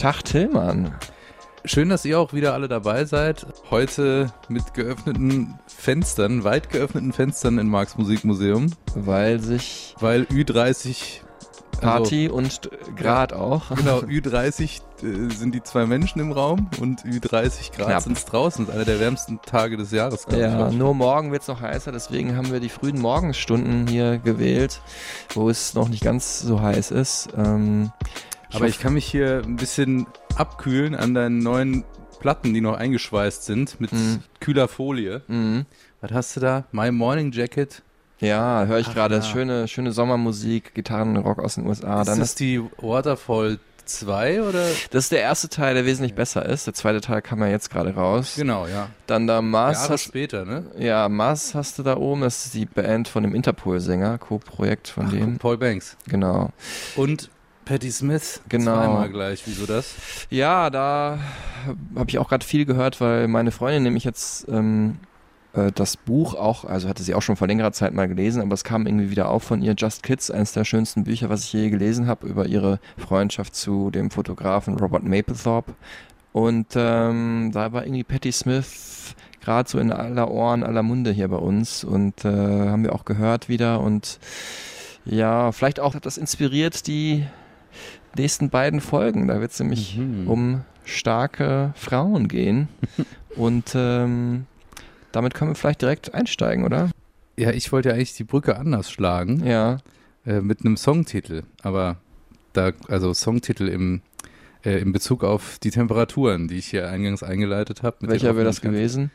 Tag Tillmann. Schön, dass ihr auch wieder alle dabei seid. Heute mit geöffneten Fenstern, weit geöffneten Fenstern in Marks Musikmuseum, Weil sich weil Ü30 Party und Grad auch. Also, genau, Ü30 äh, sind die zwei Menschen im Raum und Ü30 Grad sind es draußen. Das ist einer der wärmsten Tage des Jahres, Ja, ich. nur morgen wird es noch heißer, deswegen haben wir die frühen Morgenstunden hier gewählt, wo es noch nicht ganz so heiß ist. Ähm, Aber ich kann mich hier ein bisschen abkühlen an deinen neuen Platten, die noch eingeschweißt sind mit Mhm. kühler Folie. Mhm. Was hast du da? My Morning Jacket. Ja, höre ich gerade. ja. Schöne, schöne Sommermusik, Gitarrenrock aus den USA. ist Dann das ist, die Waterfall 2 oder? das ist der erste Teil, der wesentlich besser ist. Der zweite Teil kam ja jetzt gerade raus. Genau, ja. Dann da Mars Jahre hast, später, ne? ja, Mars hast du da oben. Das ist die Band von dem Interpol-Sänger, Co-Projekt von Ach, dem. Paul Banks. Genau. Und Patti Smith. Genau. Zweimal gleich. Wieso das? Ja, da habe ich auch gerade viel gehört, weil meine Freundin nämlich jetzt ähm, äh, das Buch auch, also hatte sie auch schon vor längerer Zeit mal gelesen, aber es kam irgendwie wieder auf von ihr, Just Kids, eines der schönsten Bücher, was ich je gelesen habe, über ihre Freundschaft zu dem Fotografen Robert Mapplethorpe. Und ähm, da war irgendwie Patti Smith gerade so in aller Ohren, aller Munde hier bei uns und äh, haben wir auch gehört wieder und ja, vielleicht auch hat das inspiriert die nächsten beiden Folgen. Da wird es nämlich Mhm. um starke Frauen gehen. Und ähm, damit können wir vielleicht direkt einsteigen, oder? Ja, ich wollte ja eigentlich die Brücke anders schlagen. Ja. Äh, mit einem Songtitel. Aber da, also Songtitel im, äh, in Bezug auf die Temperaturen, die ich hier eingangs eingeleitet habe. Welcher wäre das gewesen?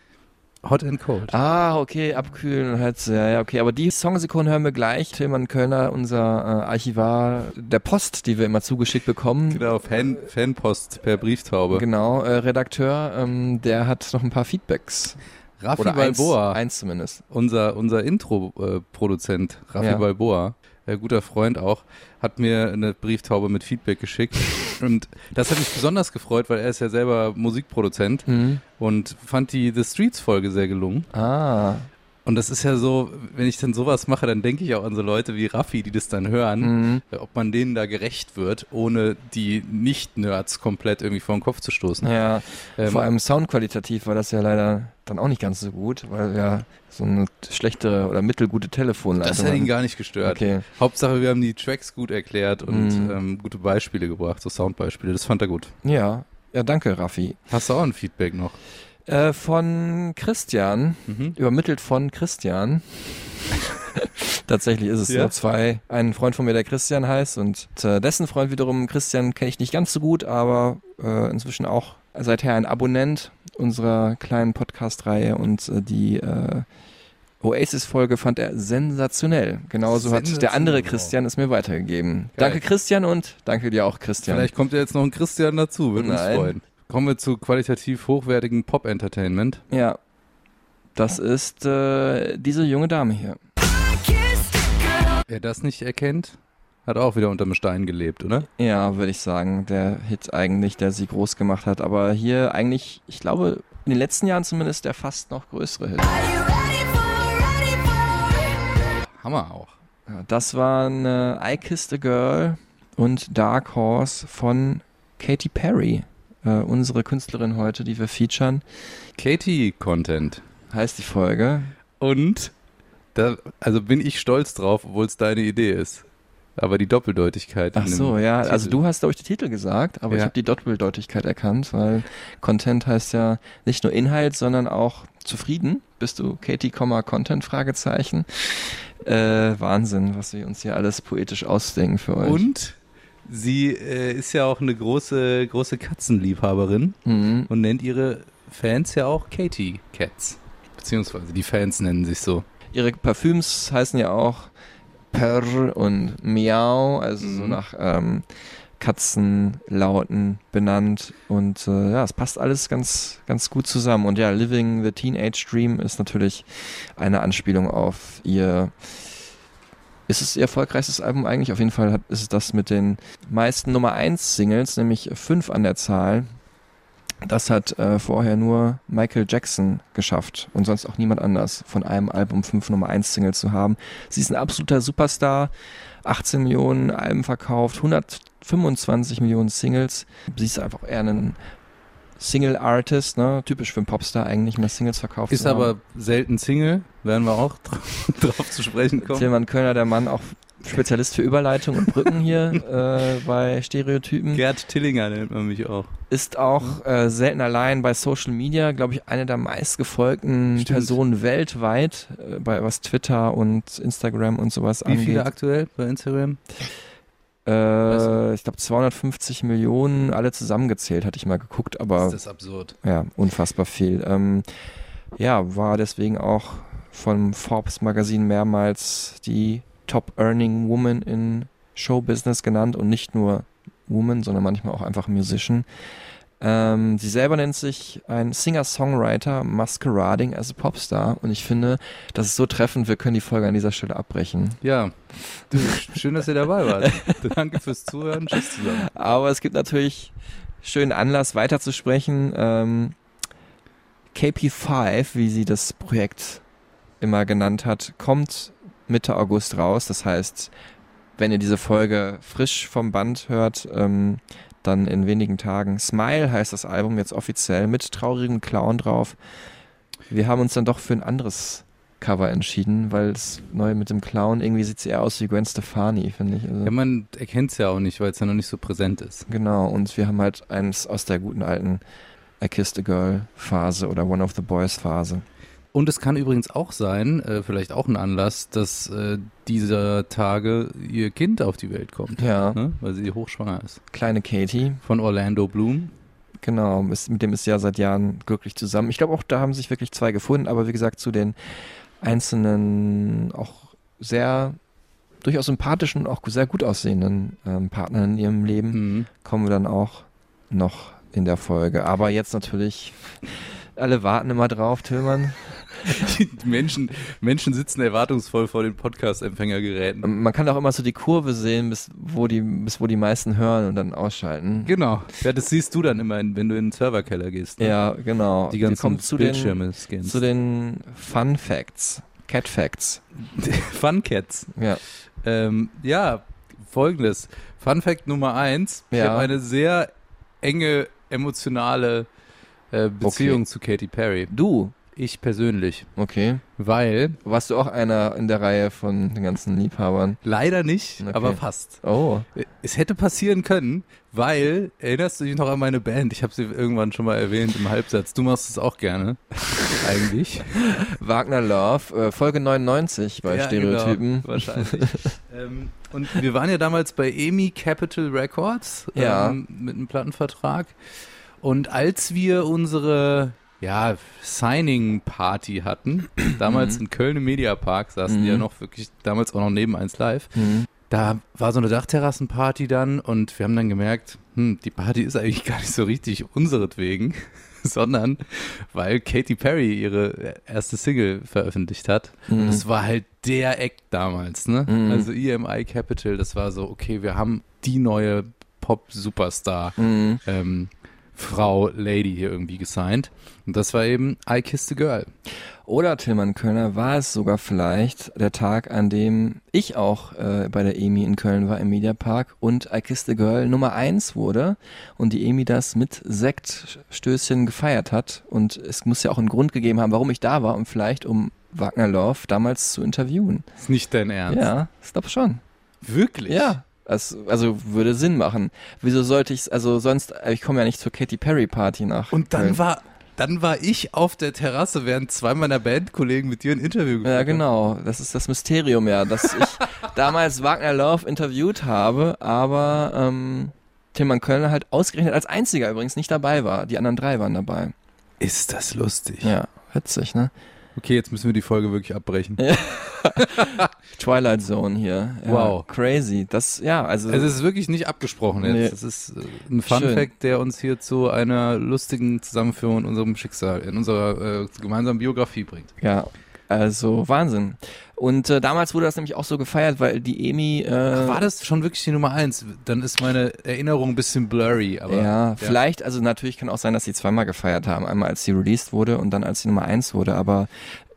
Hot and Cold. Ah, okay, abkühlen und halt, ja, ja, okay. Aber die Songsekunden hören wir gleich. Tilman Kölner, unser äh, Archivar der Post, die wir immer zugeschickt bekommen. Genau, Fan, Fanpost per Brieftaube. Genau, äh, Redakteur, ähm, der hat noch ein paar Feedbacks. Raffi Oder eins, Balboa, eins zumindest. unser, unser Intro-Produzent, Raffi Ja. Balboa, äh, guter Freund auch, hat mir eine Brieftaube mit Feedback geschickt. Und das hat mich besonders gefreut, weil er ist ja selber Musikproduzent Mhm. und fand die The Streets-Folge sehr gelungen. Ah, Und das ist ja so, wenn ich dann sowas mache, dann denke ich auch an so Leute wie Raffi, die das dann hören, mhm. äh, ob man denen da gerecht wird, ohne die Nicht-Nerds komplett irgendwie vor den Kopf zu stoßen. ja. Ähm, Vor allem soundqualitativ war das ja leider dann auch nicht ganz so gut, weil wir so eine schlechtere oder mittelgute Telefonleitung das hat ihn gar nicht gestört. Okay. Hauptsache, wir haben die Tracks gut erklärt und Mhm. ähm, gute Beispiele gebracht, so Soundbeispiele. Das fand er gut. Ja. Ja, danke, Raffi. Hast du auch ein Feedback noch? Äh, von Christian, Mhm. übermittelt von Christian. Tatsächlich ist es Ja. nur zwei. Ein Freund von mir, der Christian heißt und äh, dessen Freund wiederum, Christian, kenne ich nicht ganz so gut, aber äh, inzwischen auch seither ein Abonnent unserer kleinen Podcast-Reihe und äh, die äh, Oasis-Folge fand er sensationell. Genauso hat der Sensationell, andere. Christian es mir weitergegeben. Geil. Danke Christian und danke dir auch Christian. Vielleicht kommt ja jetzt noch ein Christian dazu, würde uns Nein. freuen. Kommen wir zu qualitativ hochwertigem Pop-Entertainment. Ja, das ist äh, diese junge Dame hier. Wer das nicht erkennt, hat auch wieder unterm Stein gelebt, oder? Ja, würde ich sagen, der Hit eigentlich, der sie groß gemacht hat. Aber hier eigentlich, ich glaube, in den letzten Jahren zumindest der fast noch größere Hit. Hammer auch. Ja, das waren äh, I Kissed a Girl und Dark Horse von Katy Perry. Äh, unsere Künstlerin heute, die wir featuren, Katie-Content. heißt die Folge. Und da, also bin ich stolz drauf, obwohl es deine Idee ist. Aber die Doppeldeutigkeit. Ach so, ja. Titel. Also du hast, glaube ich, den Titel gesagt, aber ich Ja. habe die Doppeldeutigkeit erkannt, weil Content heißt ja nicht nur Inhalt, sondern auch zufrieden. Bist du Katie, Content? Fragezeichen. Äh, Wahnsinn, was wir uns hier alles poetisch ausdenken für euch. Und sie äh, ist ja auch eine große, große Katzenliebhaberin Mhm. und nennt ihre Fans ja auch Katie Cats. Beziehungsweise die Fans nennen sich so. Ihre Parfüms heißen ja auch Perr und Miau, also so Mhm. nach ähm, Katzenlauten benannt und äh, ja, es passt alles ganz, ganz gut zusammen. Und ja, Living the Teenage Dream ist natürlich eine Anspielung auf ihr. Ist es ihr erfolgreichstes Album eigentlich? Auf jeden Fall hat, ist es das mit den meisten Nummer 1 Singles, nämlich fünf an der Zahl. Das hat äh, vorher nur Michael Jackson geschafft und sonst auch niemand anders, von einem Album fünf Nummer 1 Singles zu haben. Sie ist ein absoluter Superstar, 18 Millionen Alben verkauft, 125 Millionen Singles. Sie ist einfach eher ein Single-Artist, ne? typisch für einen Popstar eigentlich, mehr Singles verkauft Ist haben. aber selten Single, werden wir auch drauf zu sprechen kommen. Tilman Kölner, der Mann, auch Spezialist für Überleitung und Brücken hier äh, bei Stereotypen. Gerd Tillinger nennt man mich auch. ist auch äh, selten allein bei Social Media, glaube ich, eine der meistgefolgten Stimmt. Personen weltweit, äh, bei was Twitter und Instagram und sowas Wie viele angeht. aktuell bei Instagram? Äh, ich glaube 250 Millionen, alle zusammengezählt, hatte ich mal geguckt, aber ist das absurd. ja, unfassbar viel. Ähm, ja, war deswegen auch vom Forbes Magazin mehrmals die Top Earning Woman in Showbusiness genannt und nicht nur Woman, sondern manchmal auch einfach Musician. Ähm, sie selber nennt sich ein Singer-Songwriter masquerading as a Popstar und ich finde, das ist so treffend, wir können die Folge an dieser Stelle abbrechen. Ja, du, schön, dass ihr dabei wart. Danke fürs Zuhören. Tschüss zusammen. Aber es gibt natürlich schönen Anlass weiterzusprechen. Ähm, KP5, wie sie das Projekt immer genannt hat, kommt Mitte August raus. Das heißt, wenn ihr diese Folge frisch vom Band hört, ähm, dann in wenigen Tagen. Smile heißt das Album jetzt offiziell mit traurigem Clown drauf. Wir haben uns dann doch für ein anderes Cover entschieden, weil das neue mit dem Clown irgendwie sieht sie eher aus wie Gwen Stefani, finde ich. Also Ja, man erkennt es ja auch nicht, weil es ja noch nicht so präsent ist. Genau, und wir haben halt eins aus der guten alten I Kissed a Girl Phase oder One of the Boys Phase. Und es kann übrigens auch sein, äh, vielleicht auch ein Anlass, dass äh, dieser Tage ihr Kind auf die Welt kommt. Ja, Ne? Weil sie hochschwanger ist. kleine Katie, Von Orlando Bloom. genau, ist, mit dem ist sie ja seit Jahren glücklich zusammen. Ich glaube auch, da haben sich wirklich zwei gefunden, aber wie gesagt, zu den einzelnen, auch sehr durchaus sympathischen und auch sehr gut aussehenden ähm, Partnern in ihrem Leben Mhm. kommen wir dann auch noch in der Folge. Aber jetzt natürlich, alle warten immer drauf, Tillmann. Die Menschen, Menschen sitzen erwartungsvoll vor den Podcast-Empfängergeräten. Man kann auch immer so die Kurve sehen, bis wo die, bis wo die meisten hören und dann ausschalten. Genau. Ja, das siehst du dann immer, wenn du in den Serverkeller gehst. ne? Ja, genau. Die ganzen zu den, Bildschirme scannst. zu den Fun Facts. Cat Facts. Fun Cats. Ja. Ähm, ja, folgendes. Fun Fact Nummer eins. Ich Ja. habe eine sehr enge emotionale äh, Beziehung zu Katy Perry. Du, Ich persönlich. okay. Weil, Warst du auch einer in der Reihe von den ganzen Liebhabern? leider nicht, Okay. aber fast. Oh. Es hätte passieren können, weil, erinnerst du dich noch an meine Band? Ich habe sie irgendwann schon mal erwähnt im Halbsatz. Du machst es auch gerne. Eigentlich. Wagner Love, äh, Folge 99 bei Ja, Stereotypen. Genau, wahrscheinlich. ähm, und wir waren ja damals bei EMI Capital Records Ja. ähm, mit einem Plattenvertrag. Und als wir unsere ja, Signing-Party hatten, damals in Köln im Mediapark, saßen die Mhm. ja noch wirklich, damals auch noch neben 1 Live, Mhm. da war so eine Dachterrassenparty dann und wir haben dann gemerkt, hm, die Party ist eigentlich gar nicht so richtig unseretwegen, sondern weil Katy Perry ihre erste Single veröffentlicht hat. Mhm. das war halt der Act damals, ne? Mhm. Also EMI Capital, das war so, okay, wir haben die neue Pop-Superstar. Mhm. Ähm, Frau Lady hier irgendwie gesigned. Und das war eben I Kissed a Girl. Oder Tillmann Kölner war es sogar vielleicht der Tag, an dem ich auch äh, bei der EMI in Köln war im Mediapark und I Kissed a Girl Nummer eins wurde und die EMI das mit Sektstößchen gefeiert hat und es muss ja auch einen Grund gegeben haben, warum ich da war und vielleicht um Wagner Love damals zu interviewen. Ist nicht dein Ernst. Ja, ich glaube schon. Wirklich? Ja. Das, also würde Sinn machen. Wieso sollte ich also sonst, ich komme ja nicht zur Katy Perry Party nach. Und dann Köln. war, dann war ich auf der Terrasse, während zwei meiner Bandkollegen mit dir ein Interview geführt Ja, haben. genau. Das ist das Mysterium, ja, dass ich damals Wagner Love interviewt habe, aber ähm, Tilman Kölner halt ausgerechnet als einziger übrigens nicht dabei war. Die anderen drei waren dabei. Ist das lustig. Ja, witzig, ne? Okay, jetzt müssen wir die Folge wirklich abbrechen. Twilight Zone hier. Ja, Wow. Crazy. Das, ja, also. Also es ist wirklich nicht abgesprochen jetzt. Nee. Das ist äh, ein Fun Schön. Fact, der uns hier zu einer lustigen Zusammenführung in unserem Schicksal, in unserer äh, gemeinsamen Biografie bringt. ja, also Wahnsinn. Und äh, damals wurde das nämlich auch so gefeiert, weil die Emi. Äh, Ach, war das schon wirklich die Nummer eins? Dann ist meine Erinnerung ein bisschen blurry, aber ja, vielleicht, also natürlich kann auch sein, dass sie zweimal gefeiert haben. Einmal als sie released wurde und dann als sie Nummer eins wurde. Aber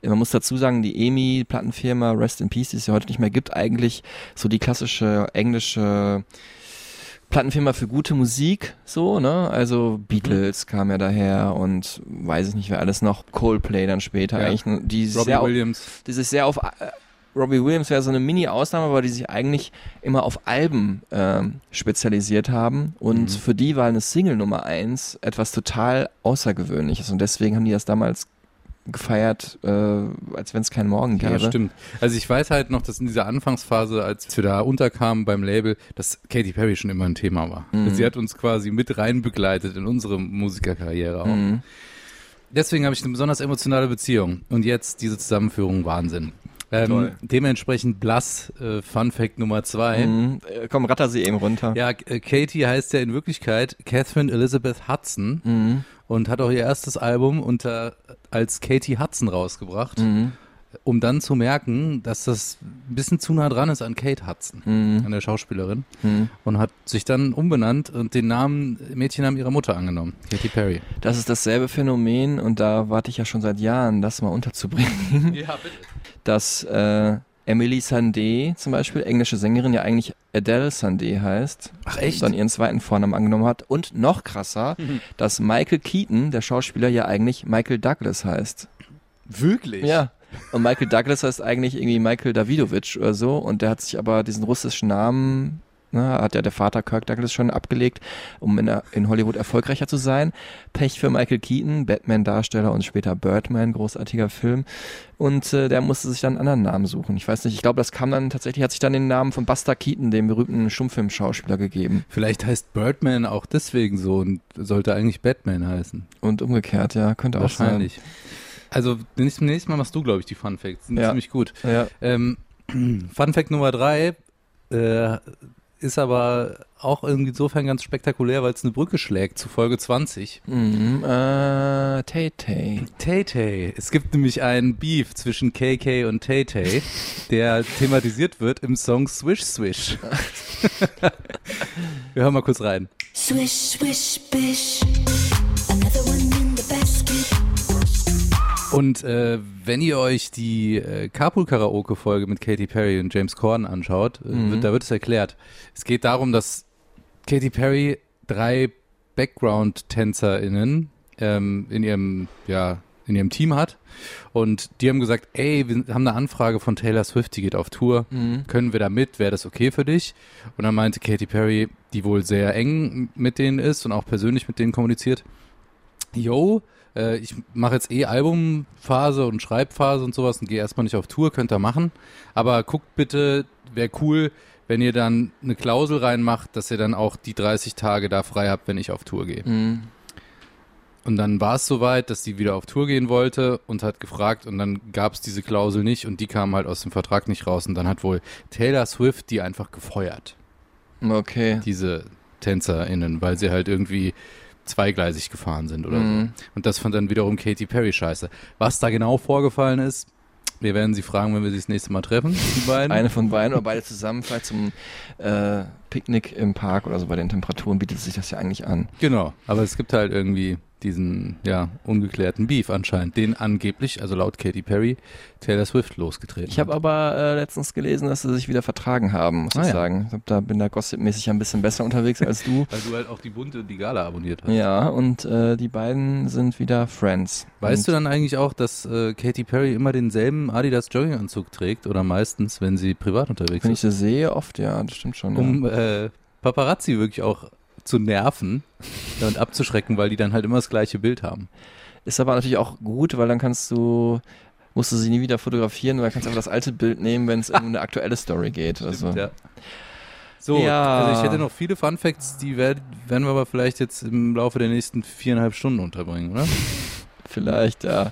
man muss dazu sagen, die EMI, Plattenfirma, Rest in Peace, die es ja heute nicht mehr gibt, eigentlich so die klassische englische Plattenfirma für gute Musik, so, ne? Also Beatles kam ja daher und weiß ich nicht, wer alles noch, Coldplay dann später, Ja. eigentlich, die Robbie sehr auf, Williams. die sich sehr auf äh, Robbie Williams wäre so eine Mini-Ausnahme, aber die sich eigentlich immer auf Alben ähm, spezialisiert haben. Und Mhm. für die war eine Single Nummer eins etwas total Außergewöhnliches. Und deswegen haben die das damals gefeiert, äh, als wenn es keinen Morgen gäbe. Ja, stimmt. Also ich weiß halt noch, dass in dieser Anfangsphase, als wir da unterkamen beim Label, dass Katy Perry schon immer ein Thema war. Mhm. Sie hat uns quasi mit rein begleitet in unsere Musikerkarriere auch. Mhm. Deswegen habe ich eine besonders emotionale Beziehung. Und jetzt diese Zusammenführung, Wahnsinn. Ähm, dementsprechend Blass, äh, Fun Fact Nummer zwei. Mhm. Äh, Komm, ratter sie eben runter. Ja, äh, Katie heißt ja in Wirklichkeit Catherine Elizabeth Hudson Mhm. und hat auch ihr erstes Album unter als Katie Hudson rausgebracht, Mhm. um dann zu merken, dass das ein bisschen zu nah dran ist an Kate Hudson, Mhm. an der Schauspielerin, Mhm. und hat sich dann umbenannt und den Namen, Mädchennamen ihrer Mutter angenommen, Katy Perry. Das ist dasselbe Phänomen und da warte ich ja schon seit Jahren, das mal unterzubringen. Ja, bitte. Dass äh, Emily Sandé zum Beispiel, englische Sängerin, ja eigentlich Adele Sandé heißt. Ach, echt? Dann ihren zweiten Vornamen angenommen hat. Und noch krasser, dass Michael Keaton, der Schauspieler, ja eigentlich Michael Douglas heißt. Wirklich? Ja. Und Michael Douglas heißt eigentlich irgendwie Michael Davidovich oder so. Und der hat sich aber diesen russischen Namen, ne, hat ja der Vater Kirk Douglas schon abgelegt, um in, in Hollywood erfolgreicher zu sein. Pech für Michael Keaton, Batman-Darsteller und später Birdman, großartiger Film. Und äh, der musste sich dann einen anderen Namen suchen. Ich weiß nicht, ich glaube, das kam dann tatsächlich, hat sich dann den Namen von Buster Keaton, dem berühmten Stummfilmschauspieler, gegeben. Vielleicht heißt Birdman auch deswegen so und sollte eigentlich Batman heißen. Und umgekehrt, ja, könnte auch sein. Wahrscheinlich. Also nächstes nächstes Mal machst du, glaube ich, die Fun Facts. Sind Ja. ziemlich gut. Ja. Ähm, Fun Fact Nummer drei äh, ist aber auch irgendwie insofern ganz spektakulär, weil es eine Brücke schlägt zu Folge 20. Mhm, äh, Tay Tay. Tay Tay. Es gibt nämlich einen Beef zwischen KK und Tay Tay, der thematisiert wird im Song Swish Swish. Wir hören mal kurz rein. Swish, swish, bish. Another one. Und äh, wenn ihr euch die äh, Carpool-Karaoke-Folge mit Katy Perry und James Corden anschaut, äh, Mhm. wird, da wird es erklärt. Es geht darum, dass Katy Perry drei Background-TänzerInnen ähm, in ihrem, ja, in ihrem Team hat. Und die haben gesagt, ey, wir haben eine Anfrage von Taylor Swift, die geht auf Tour. Mhm. Können wir da mit? Wäre das okay für dich? Und dann meinte Katy Perry, die wohl sehr eng mit denen ist und auch persönlich mit denen kommuniziert, yo, äh, ich mache jetzt eh Albumphase und Schreibphase und sowas und gehe erstmal nicht auf Tour, könnt ihr machen. Aber guckt bitte, wäre cool, wenn ihr dann eine Klausel reinmacht, dass ihr dann auch die 30 Tage da frei habt, wenn ich auf Tour gehe. Mhm. Und dann war es soweit, dass sie wieder auf Tour gehen wollte und hat gefragt und dann gab es diese Klausel nicht und die kam halt aus dem Vertrag nicht raus und dann hat wohl Taylor Swift die einfach gefeuert, Okay. diese TänzerInnen, weil sie halt irgendwie zweigleisig gefahren sind oder Mhm. so. Und das fand dann wiederum Katy Perry scheiße. Was da genau vorgefallen ist, wir werden sie fragen, wenn wir sie das nächste Mal treffen, die beiden. Eine von beiden oder beide zusammen, vielleicht zum äh, Picknick im Park oder so bei den Temperaturen bietet sich das ja eigentlich an. Genau, aber es gibt halt irgendwie diesen, ja, ungeklärten Beef anscheinend, den angeblich, also laut Katy Perry, Taylor Swift losgetreten Ich habe aber äh, letztens gelesen, dass sie sich wieder vertragen haben, muss Ah, ich ja. sagen. Ich glaub, da bin da gossipmäßig ein bisschen besser unterwegs als du. Weil du halt auch die bunte, die Gala abonniert hast. Ja, und äh, die beiden sind wieder Friends. Weißt du und, dann eigentlich auch, dass äh, Katy Perry immer denselben Adidas Jogginganzug trägt oder meistens, wenn sie privat unterwegs Wenn ich ist, sie sehe, oft, ja, das stimmt schon. um äh, Paparazzi wirklich auch zu nerven und abzuschrecken, weil die dann halt immer das gleiche Bild haben. Ist aber natürlich auch gut, weil dann kannst du, musst du sie nie wieder fotografieren, weil kannst du einfach das alte Bild nehmen, wenn es um eine aktuelle Story geht. Also. Ja. So, Ja. also ich hätte noch viele Fun Facts, die werd, werden wir aber vielleicht jetzt im Laufe der nächsten viereinhalb Stunden unterbringen, oder? Vielleicht, ja.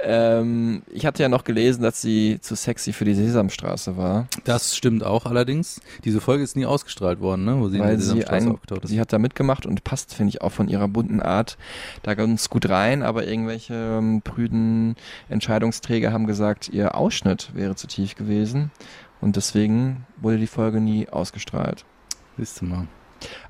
Ähm, ich hatte ja noch gelesen, dass sie zu sexy für die Sesamstraße war. Das stimmt auch allerdings. Diese Folge ist nie ausgestrahlt worden, ne? Wo sie in weil der sie, Sesamstraße ein, aufgetaucht ist. sie hat da mitgemacht und passt, finde ich, auch von ihrer bunten Art da ganz gut rein, aber irgendwelche ähm, prüden Entscheidungsträger haben gesagt, ihr Ausschnitt wäre zu tief gewesen und deswegen wurde die Folge nie ausgestrahlt. Siehst du mal.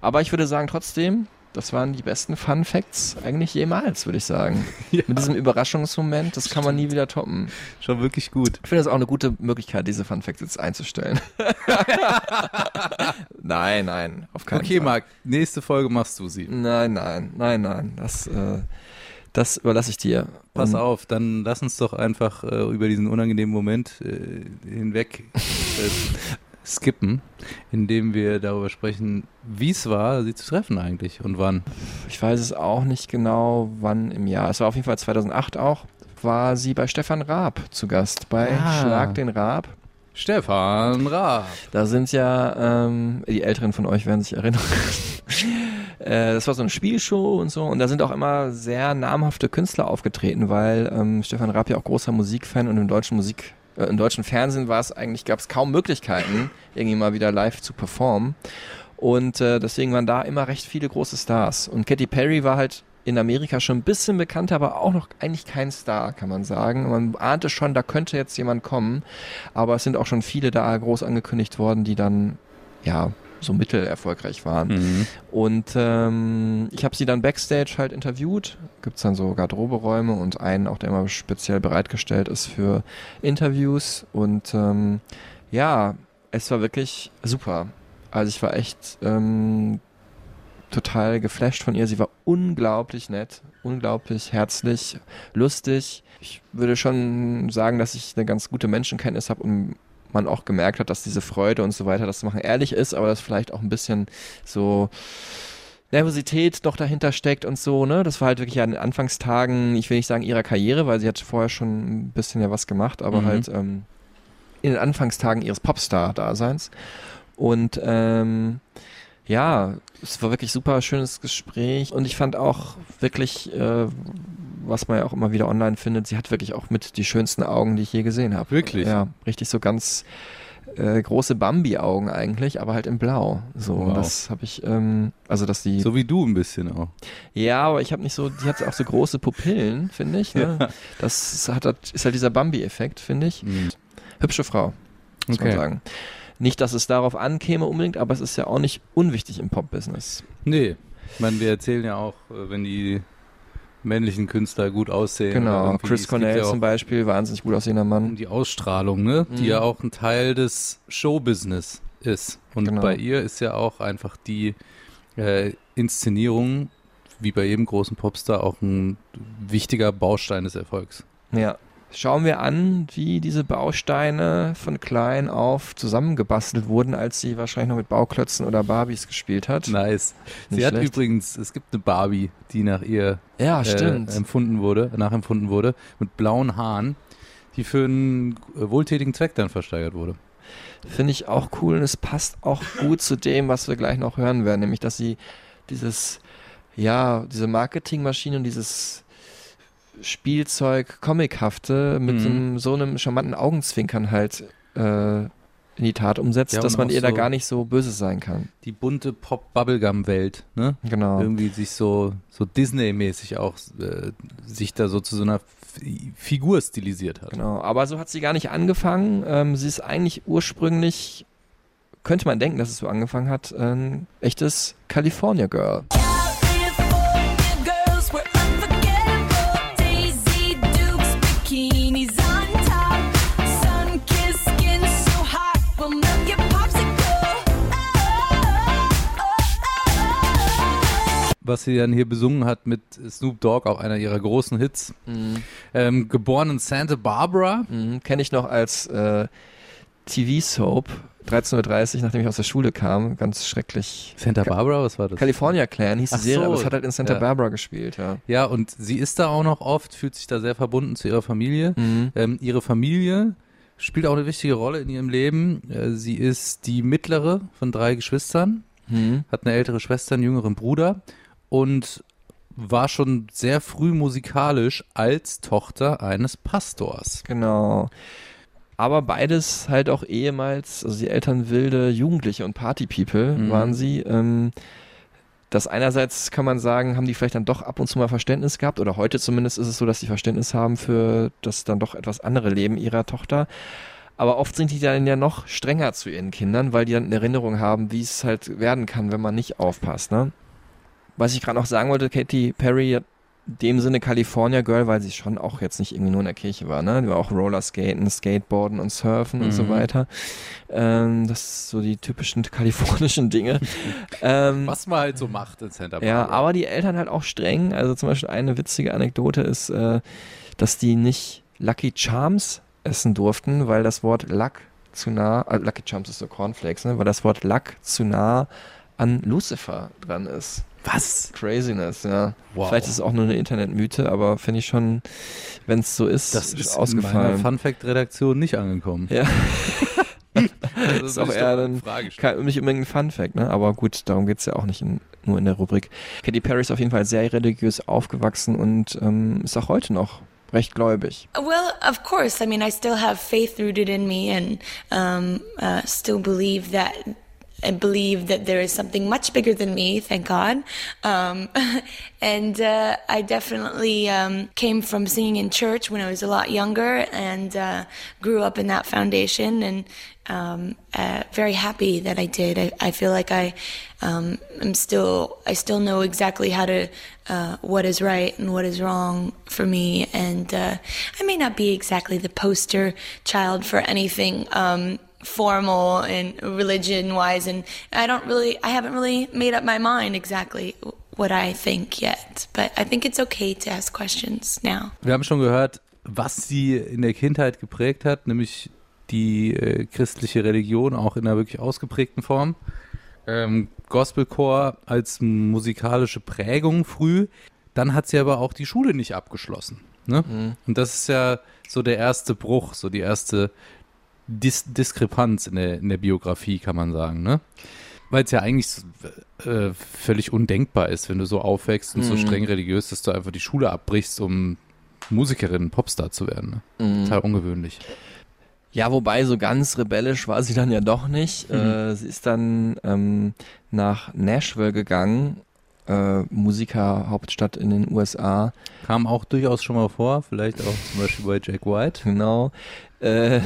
Aber ich würde sagen, trotzdem, das waren die besten Fun Facts eigentlich jemals, würde ich sagen. Ja. Mit diesem Überraschungsmoment, das kann man nie wieder toppen. Schon wirklich gut. Ich finde das auch eine gute Möglichkeit, diese Fun Facts jetzt einzustellen. nein, nein, auf keinen Okay, Fall. Marc, nächste Folge machst du sie. Nein, nein, nein, nein. Das, äh, das überlasse ich dir. Pass Und- auf, dann lass uns doch einfach äh, über diesen unangenehmen Moment äh, hinweg skippen, indem wir darüber sprechen, wie es war, sie zu treffen eigentlich und wann. Ich weiß es auch nicht genau, wann im Jahr. Es war auf jeden Fall 2008 auch. War sie bei Stefan Raab zu Gast, bei Ah. Schlag den Raab. Stefan Raab. Da sind ja, ähm, die Älteren von euch werden sich erinnern. äh, das war so eine Spielshow und so. Und da sind auch immer sehr namhafte Künstler aufgetreten, weil ähm, Stefan Raab ja auch großer Musikfan und im deutschen Musik, äh, im deutschen Fernsehen war es eigentlich, gab es kaum Möglichkeiten, irgendwie mal wieder live zu performen. Und äh, deswegen waren da immer recht viele große Stars. Und Katy Perry war halt in Amerika schon ein bisschen bekannter, aber auch noch eigentlich kein Star, kann man sagen. Man ahnte schon, da könnte jetzt jemand kommen. Aber es sind auch schon viele da groß angekündigt worden, die dann, ja, so mittel erfolgreich waren. Mhm. Und ähm, ich habe sie dann backstage halt interviewt. Gibt's dann so Garderoberäume und einen auch, der immer speziell bereitgestellt ist für Interviews. Und ähm, ja, es war wirklich super. Also ich war echt ähm, total geflasht von ihr. Sie war unglaublich nett, unglaublich herzlich, lustig. Ich würde schon sagen, dass ich eine ganz gute Menschenkenntnis habe und man auch gemerkt hat, dass diese Freude und so weiter, das zu machen, ehrlich ist, aber dass vielleicht auch ein bisschen so Nervosität noch dahinter steckt und so, ne? Das war halt wirklich an den Anfangstagen, ich will nicht sagen ihrer Karriere, weil sie hat vorher schon ein bisschen ja was gemacht, aber Mhm. halt ähm, in den Anfangstagen ihres Popstar-Daseins. Und ähm, ja, es war wirklich super schönes Gespräch und ich fand auch wirklich, äh, was man ja auch immer wieder online findet, sie hat wirklich auch mit die schönsten Augen, die ich je gesehen habe. Wirklich? Ja, richtig so ganz äh, große Bambi-Augen eigentlich, aber halt in Blau. So, Wow. das habe ich, ähm, also dass die, So wie du ein bisschen auch. ja, aber ich habe nicht so, die hat auch so große Pupillen, finde ich. Ne? Das hat, ist halt dieser Bambi-Effekt, finde ich. Mhm. Hübsche Frau, muss man Okay. sagen. Nicht, dass es darauf ankäme unbedingt, aber es ist ja auch nicht unwichtig im Pop-Business. Nee, ich meine, wir erzählen ja auch, äh, wenn die männlichen Künstler gut aussehen. Genau, Chris Cornell ja zum Beispiel, wahnsinnig gut aussehender Mann. die Ausstrahlung, ne? Die Mhm. ja auch ein Teil des Showbusiness ist. Und Genau. bei ihr ist ja auch einfach die äh, Inszenierung, wie bei jedem großen Popstar, auch ein wichtiger Baustein des Erfolgs. Ja. Schauen wir an, wie diese Bausteine von klein auf zusammengebastelt wurden, als sie wahrscheinlich noch mit Bauklötzen oder Barbies gespielt hat. Nice. Sie Nicht hat schlecht. übrigens, es gibt eine Barbie, die nach ihr Ja, äh, empfunden wurde, nachempfunden wurde, mit blauen Haaren, die für einen wohltätigen Zweck dann versteigert wurde. Finde ich auch cool und es passt auch gut zu dem, was wir gleich noch hören werden, nämlich dass sie dieses, ja, diese Marketingmaschine und dieses Spielzeug, Comichafte mit Mhm. einem, so einem charmanten Augenzwinkern halt äh, in die Tat umsetzt, Ja, dass man ihr da so- gar nicht so böse sein kann. Die bunte Pop-Bubblegum-Welt, ne? Genau. irgendwie sich so, so Disney-mäßig auch äh, sich da so zu so einer F Figur stilisiert hat. Genau, aber so hat sie gar nicht angefangen. Ähm, sie ist eigentlich ursprünglich, könnte man denken, dass es so angefangen hat, ein echtes California Girl. girls Was sie dann hier besungen hat mit Snoop Dogg, auch einer ihrer großen Hits. Ähm, geboren in Santa Barbara. Mhm, Kenne ich noch als äh, TV-Soap, 13.30 Uhr, nachdem ich aus der Schule kam, ganz schrecklich. Santa Barbara, was war das? California Clan hieß die Ach Serie, so, aber es hat halt in Santa ja. Barbara gespielt, ja. Ja, und sie ist da auch noch oft, fühlt sich da sehr verbunden zu ihrer Familie. Mhm. Ähm, ihre Familie spielt auch eine wichtige Rolle in ihrem Leben. Äh, sie ist die mittlere von drei Geschwistern, Mhm. hat eine ältere Schwester, einen jüngeren Bruder und war schon sehr früh musikalisch als Tochter eines Pastors. Genau. Aber beides halt auch ehemals, also die Eltern wilde Jugendliche und Party-People Mhm. waren sie. Ähm, das einerseits kann man sagen, haben die vielleicht dann doch ab und zu mal Verständnis gehabt, oder heute zumindest ist es so, dass sie Verständnis haben für das dann doch etwas andere Leben ihrer Tochter. Aber oft sind die dann ja noch strenger zu ihren Kindern, weil die dann in Erinnerung haben, wie es halt werden kann, wenn man nicht aufpasst. Ne? Was ich gerade noch sagen wollte, Katy Perry hat in dem Sinne California Girl, weil sie schon auch jetzt nicht irgendwie nur in der Kirche war, ne? Die war auch Rollerskaten, Skateboarden und Surfen und so Mhm. weiter. Ähm, das so die typischen kalifornischen Dinge. ähm, Was man halt so macht in Santa Barbara. ja, aber die Eltern halt auch streng. Also zum Beispiel eine witzige Anekdote ist, äh, dass die nicht Lucky Charms essen durften, weil das Wort Luck zu nah, äh, Lucky Charms ist so Cornflakes, ne? weil das Wort Luck zu nah an Lucifer dran ist. Was? Craziness, ja. Wow. Vielleicht ist es auch nur eine Internetmythe, aber finde ich schon, wenn es so ist, Das ist in meiner ausgefallen. Fun Fact Redaktion nicht angekommen. Ja. das ist auch eher ein- Kein, nicht unbedingt ein Fun Fact, ne? aber gut, darum geht's ja auch nicht in, nur in der Rubrik. Katy Perry ist auf jeden Fall sehr religiös aufgewachsen und ähm, ist auch heute noch recht gläubig. Well, of course. I mean, I still have faith rooted in me and um, uh, still believe that. I believe that there is something much bigger than me, thank God. Um, and uh, I definitely um, came from singing in church when I was a lot younger and uh, grew up in that foundation and um, uh, very happy that I did. I, I feel like I um, am still, I still know exactly how to, uh, what is right and what is wrong for me. And uh, I may not be exactly the poster child for anything um, formal and religion wise. And I don't really, I haven't really made up my mind exactly what I think yet. But I think it's okay to ask questions now. Wir haben schon gehört, was sie in der Kindheit geprägt hat, nämlich die äh, christliche Religion, auch in einer wirklich ausgeprägten Form. Ähm, Gospelchor als musikalische Prägung früh. Dann hat sie aber auch die Schule nicht abgeschlossen. Ne? Und das ist ja so der erste Bruch, so die erste Dis Diskrepanz in der, in der Biografie, kann man sagen. Ne? Weil es ja eigentlich äh, völlig undenkbar ist, wenn du so aufwächst und so streng religiös, dass du einfach die Schule abbrichst, um Musikerin, Popstar zu werden. Ne? Total ungewöhnlich. Ja, wobei so ganz rebellisch war sie dann ja doch nicht. Mhm. Äh, sie ist dann ähm, nach Nashville gegangen, äh, Musikerhauptstadt in den USA. Kam auch durchaus schon mal vor, vielleicht auch zum Beispiel bei Jack White. Genau. Äh,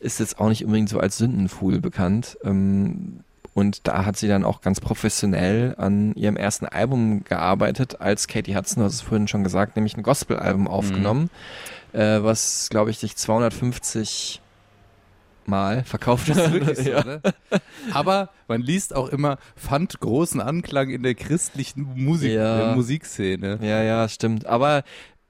ist jetzt auch nicht unbedingt so als Sündenfuhl bekannt. Ähm, und da hat sie dann auch ganz professionell an ihrem ersten Album gearbeitet, als Katie Hudson, du hast es vorhin schon gesagt, nämlich ein Gospel-Album aufgenommen, äh, was, glaube ich, sich 250 Mal verkauft ist wirklich so, ja. ne? Aber man liest auch immer, fand großen Anklang in der christlichen Musik, Ja. Musikszene. ja, ja, stimmt. Aber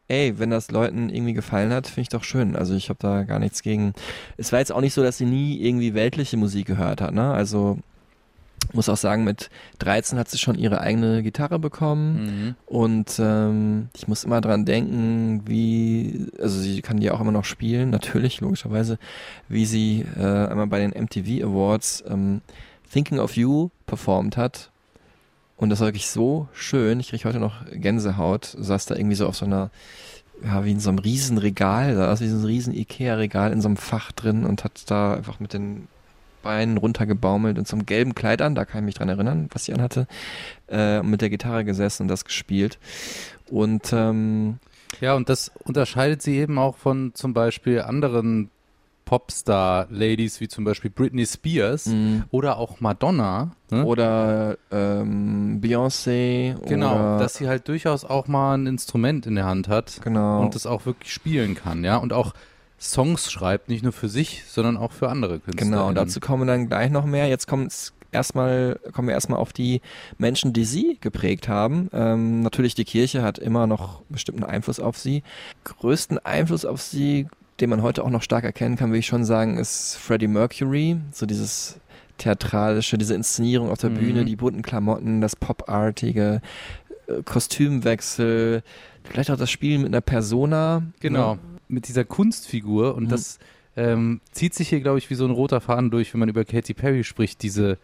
ey, wenn das Leuten irgendwie gefallen hat, finde ich doch schön. Also ich habe da gar nichts gegen. Es war jetzt auch nicht so, dass sie nie irgendwie weltliche Musik gehört hat, ne? Also muss auch sagen, mit 13 hat sie schon ihre eigene Gitarre bekommen Mhm. und ähm, ich muss immer dran denken, wie, also sie kann die auch immer noch spielen, natürlich, logischerweise, wie sie äh, einmal bei den MTV Awards ähm, Thinking of You performt hat und das war wirklich so schön, ich kriege heute noch Gänsehaut, saß da irgendwie so auf so einer, ja, wie in so einem riesen Regal, saß wie so ein riesen Ikea-Regal in so einem Fach drin und hat da einfach mit den Beinen runtergebaumelt und zum gelben Kleid an, da kann ich mich dran erinnern, was sie anhatte, äh, mit der Gitarre gesessen und das gespielt. Und ähm, Ja, und das unterscheidet sie eben auch von zum Beispiel anderen Popstar-Ladies, wie zum Beispiel Britney Spears mh, oder auch Madonna. Ne? oder ähm, Beyoncé Genau, oder, dass sie halt durchaus auch mal ein Instrument in der Hand hat genau. und das auch wirklich spielen kann, ja, und auch Songs schreibt, nicht nur für sich, sondern auch für andere Künstler. Genau, dazu kommen wir dann gleich noch mehr. Jetzt kommt erstmal, kommen wir erstmal auf die Menschen, die sie geprägt haben. Ähm, natürlich die Kirche hat immer noch bestimmten Einfluss auf sie. Größten Einfluss auf sie, den man heute auch noch stark erkennen kann, will ich schon sagen, ist Freddie Mercury. So dieses theatralische, diese Inszenierung auf der Mhm. Bühne, die bunten Klamotten, das Popartige, äh, Kostümwechsel, vielleicht auch das Spielen mit einer Persona. Genau, Ne? mit dieser Kunstfigur und Mhm. das ähm, zieht sich hier, glaube ich, wie so ein roter Faden durch, wenn man über Katy Perry spricht, diese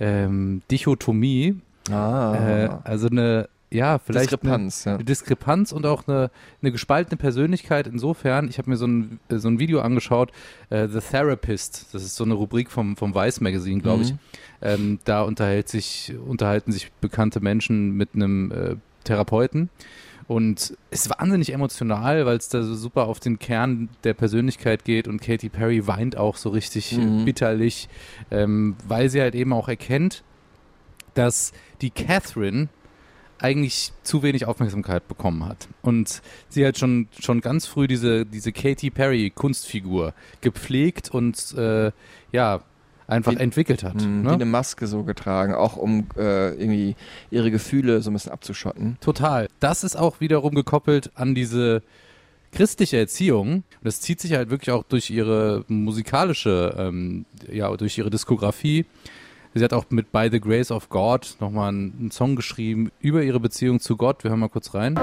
ähm, Dichotomie, Ah. äh, also eine ja, vielleicht Diskrepanz, eine, ja. eine Diskrepanz und auch eine, eine gespaltene Persönlichkeit. Insofern, ich habe mir so ein, äh, so ein Video angeschaut, äh, The Therapist, das ist so eine Rubrik vom, vom Vice Magazine, glaube ich. Mhm. Ähm, da unterhält sich, unterhalten sich bekannte Menschen mit einem äh, Therapeuten. Und es ist wahnsinnig emotional, weil es da so super auf den Kern der Persönlichkeit geht und Katy Perry weint auch so richtig Mhm. bitterlich, ähm, weil sie halt eben auch erkennt, dass die Catherine eigentlich zu wenig Aufmerksamkeit bekommen hat. Und sie hat schon, schon ganz früh diese, diese Katy Perry Kunstfigur gepflegt und äh, ja, einfach Wie- entwickelt hat. Mhm, ne? Wie eine Maske so getragen, auch um äh, irgendwie ihre Gefühle so ein bisschen abzuschotten. Total. Das ist auch wiederum gekoppelt an diese christliche Erziehung. Und das zieht sich halt wirklich auch durch ihre musikalische, ähm, ja, durch ihre Diskografie. Sie hat auch mit By the Grace of God nochmal einen, Song geschrieben über ihre Beziehung zu Gott. Wir hören mal kurz rein.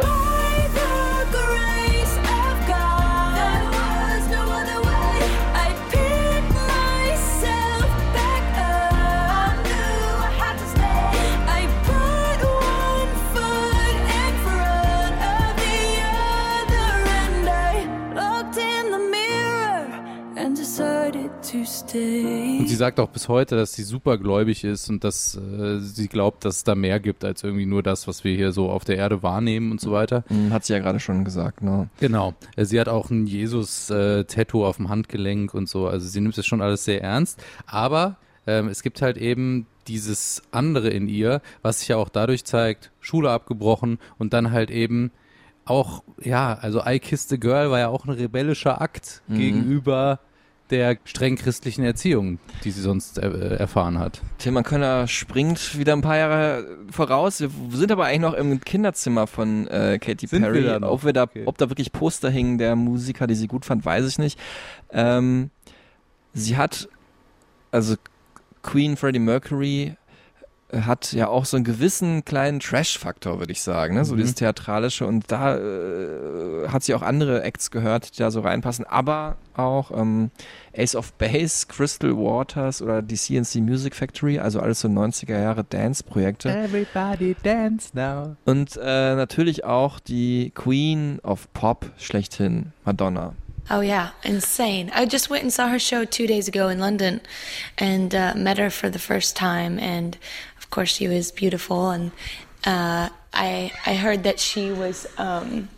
Und sie sagt auch bis heute, dass sie super gläubig ist und dass äh, sie glaubt, dass es da mehr gibt als irgendwie nur das, was wir hier so auf der Erde wahrnehmen und so weiter. Mhm, hat sie ja gerade schon gesagt, ne? Genau. Äh, Sie hat auch ein Jesus-Tattoo auf dem Handgelenk und so. Also sie nimmt das schon alles sehr ernst. Aber ähm, es gibt halt eben dieses andere in ihr, was sich ja auch dadurch zeigt, Schule abgebrochen und dann halt eben auch, ja, also I Kissed a Girl war ja auch ein rebellischer Akt Mhm. gegenüber der streng christlichen Erziehung, die sie sonst äh, erfahren hat. Tilman Könner springt wieder ein paar Jahre voraus. Wir sind aber eigentlich noch im Kinderzimmer von äh, Katy Sind Perry. wir ob, wir da, Okay. ob da wirklich Poster hingen der Musiker, die sie gut fand, weiß ich nicht. Ähm, sie hat, also Queen Freddie Mercury hat ja auch so einen gewissen kleinen Trash-Faktor, würde ich sagen, ne? so Mhm. dieses Theatralische und da äh, hat sie auch andere Acts gehört, die da so reinpassen, aber auch ähm, Ace of Base, Crystal Waters oder die CNC Music Factory, also alles so 90er Jahre Dance-Projekte. Everybody dance now. Und äh, natürlich auch die Queen of Pop schlechthin, Madonna. Oh yeah, insane. I just went and saw her show two days ago in London, and uh, met her for the first time. And course, she was beautiful. And uh, I I heard that she was. Um,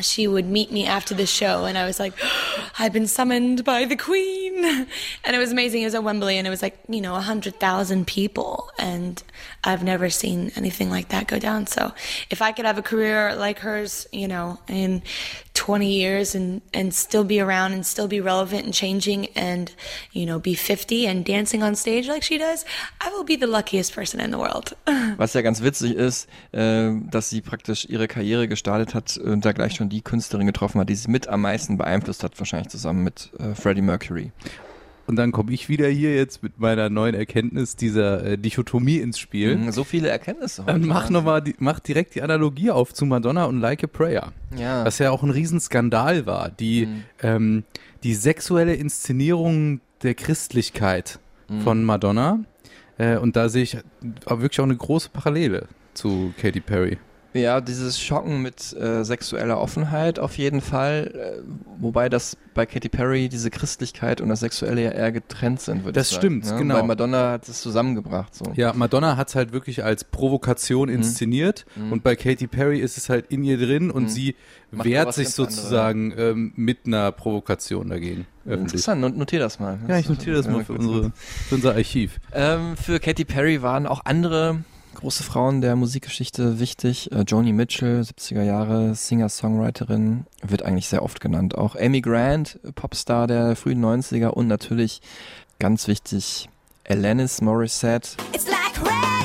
she would meet me after the show, and I was like, I've been summoned by the Queen. And it was amazing. It was at Wembley, and it was like, you know, 100,000 people. And I've never seen anything like that go down. So if I could have a career like hers, you know, in 20 years and, and still be around and still be relevant and changing and, you know, be 50 and dancing on stage like she does, I will be the luckiest person in the world. Was ja ganz witzig ist, äh, dass sie praktisch ihre Karriere gestartet hat und da gleich schon die Künstlerin getroffen hat, die sie mit am meisten beeinflusst hat, wahrscheinlich zusammen mit äh, Freddie Mercury. Und dann komme ich wieder hier jetzt mit meiner neuen Erkenntnis dieser äh, Dichotomie ins Spiel. Mhm, So viele Erkenntnisse heute. Und mach noch mal die, mach direkt die Analogie auf zu Madonna und Like a Prayer. Ja. Was ja auch ein Riesenskandal war. Die, ähm, die sexuelle Inszenierung der Christlichkeit von Madonna. Äh, und da sehe ich auch wirklich auch eine große Parallele zu Katy Perry. Ja, dieses Schocken mit äh, sexueller Offenheit auf jeden Fall, äh, wobei das bei Katy Perry diese Christlichkeit und das Sexuelle ja eher getrennt sind, würde ich Das sagen. stimmt, ne? genau. Bei Madonna hat es zusammengebracht. So. Ja, Madonna hat es halt wirklich als Provokation inszeniert und bei Katy Perry ist es halt in ihr drin und sie Macht wehrt sich sozusagen ähm, mit einer Provokation dagegen. Öffentlich. Interessant, not- notier das mal. Ja, ich notiere das mal für, unsere, für unser Archiv. Ähm, für Katy Perry waren auch andere große Frauen der Musikgeschichte wichtig. Äh, Joni Mitchell, 70er Jahre, Singer-Songwriterin, wird eigentlich sehr oft genannt. Auch Amy Grant, Popstar der frühen 90er und natürlich ganz wichtig Alanis Morissette. It's like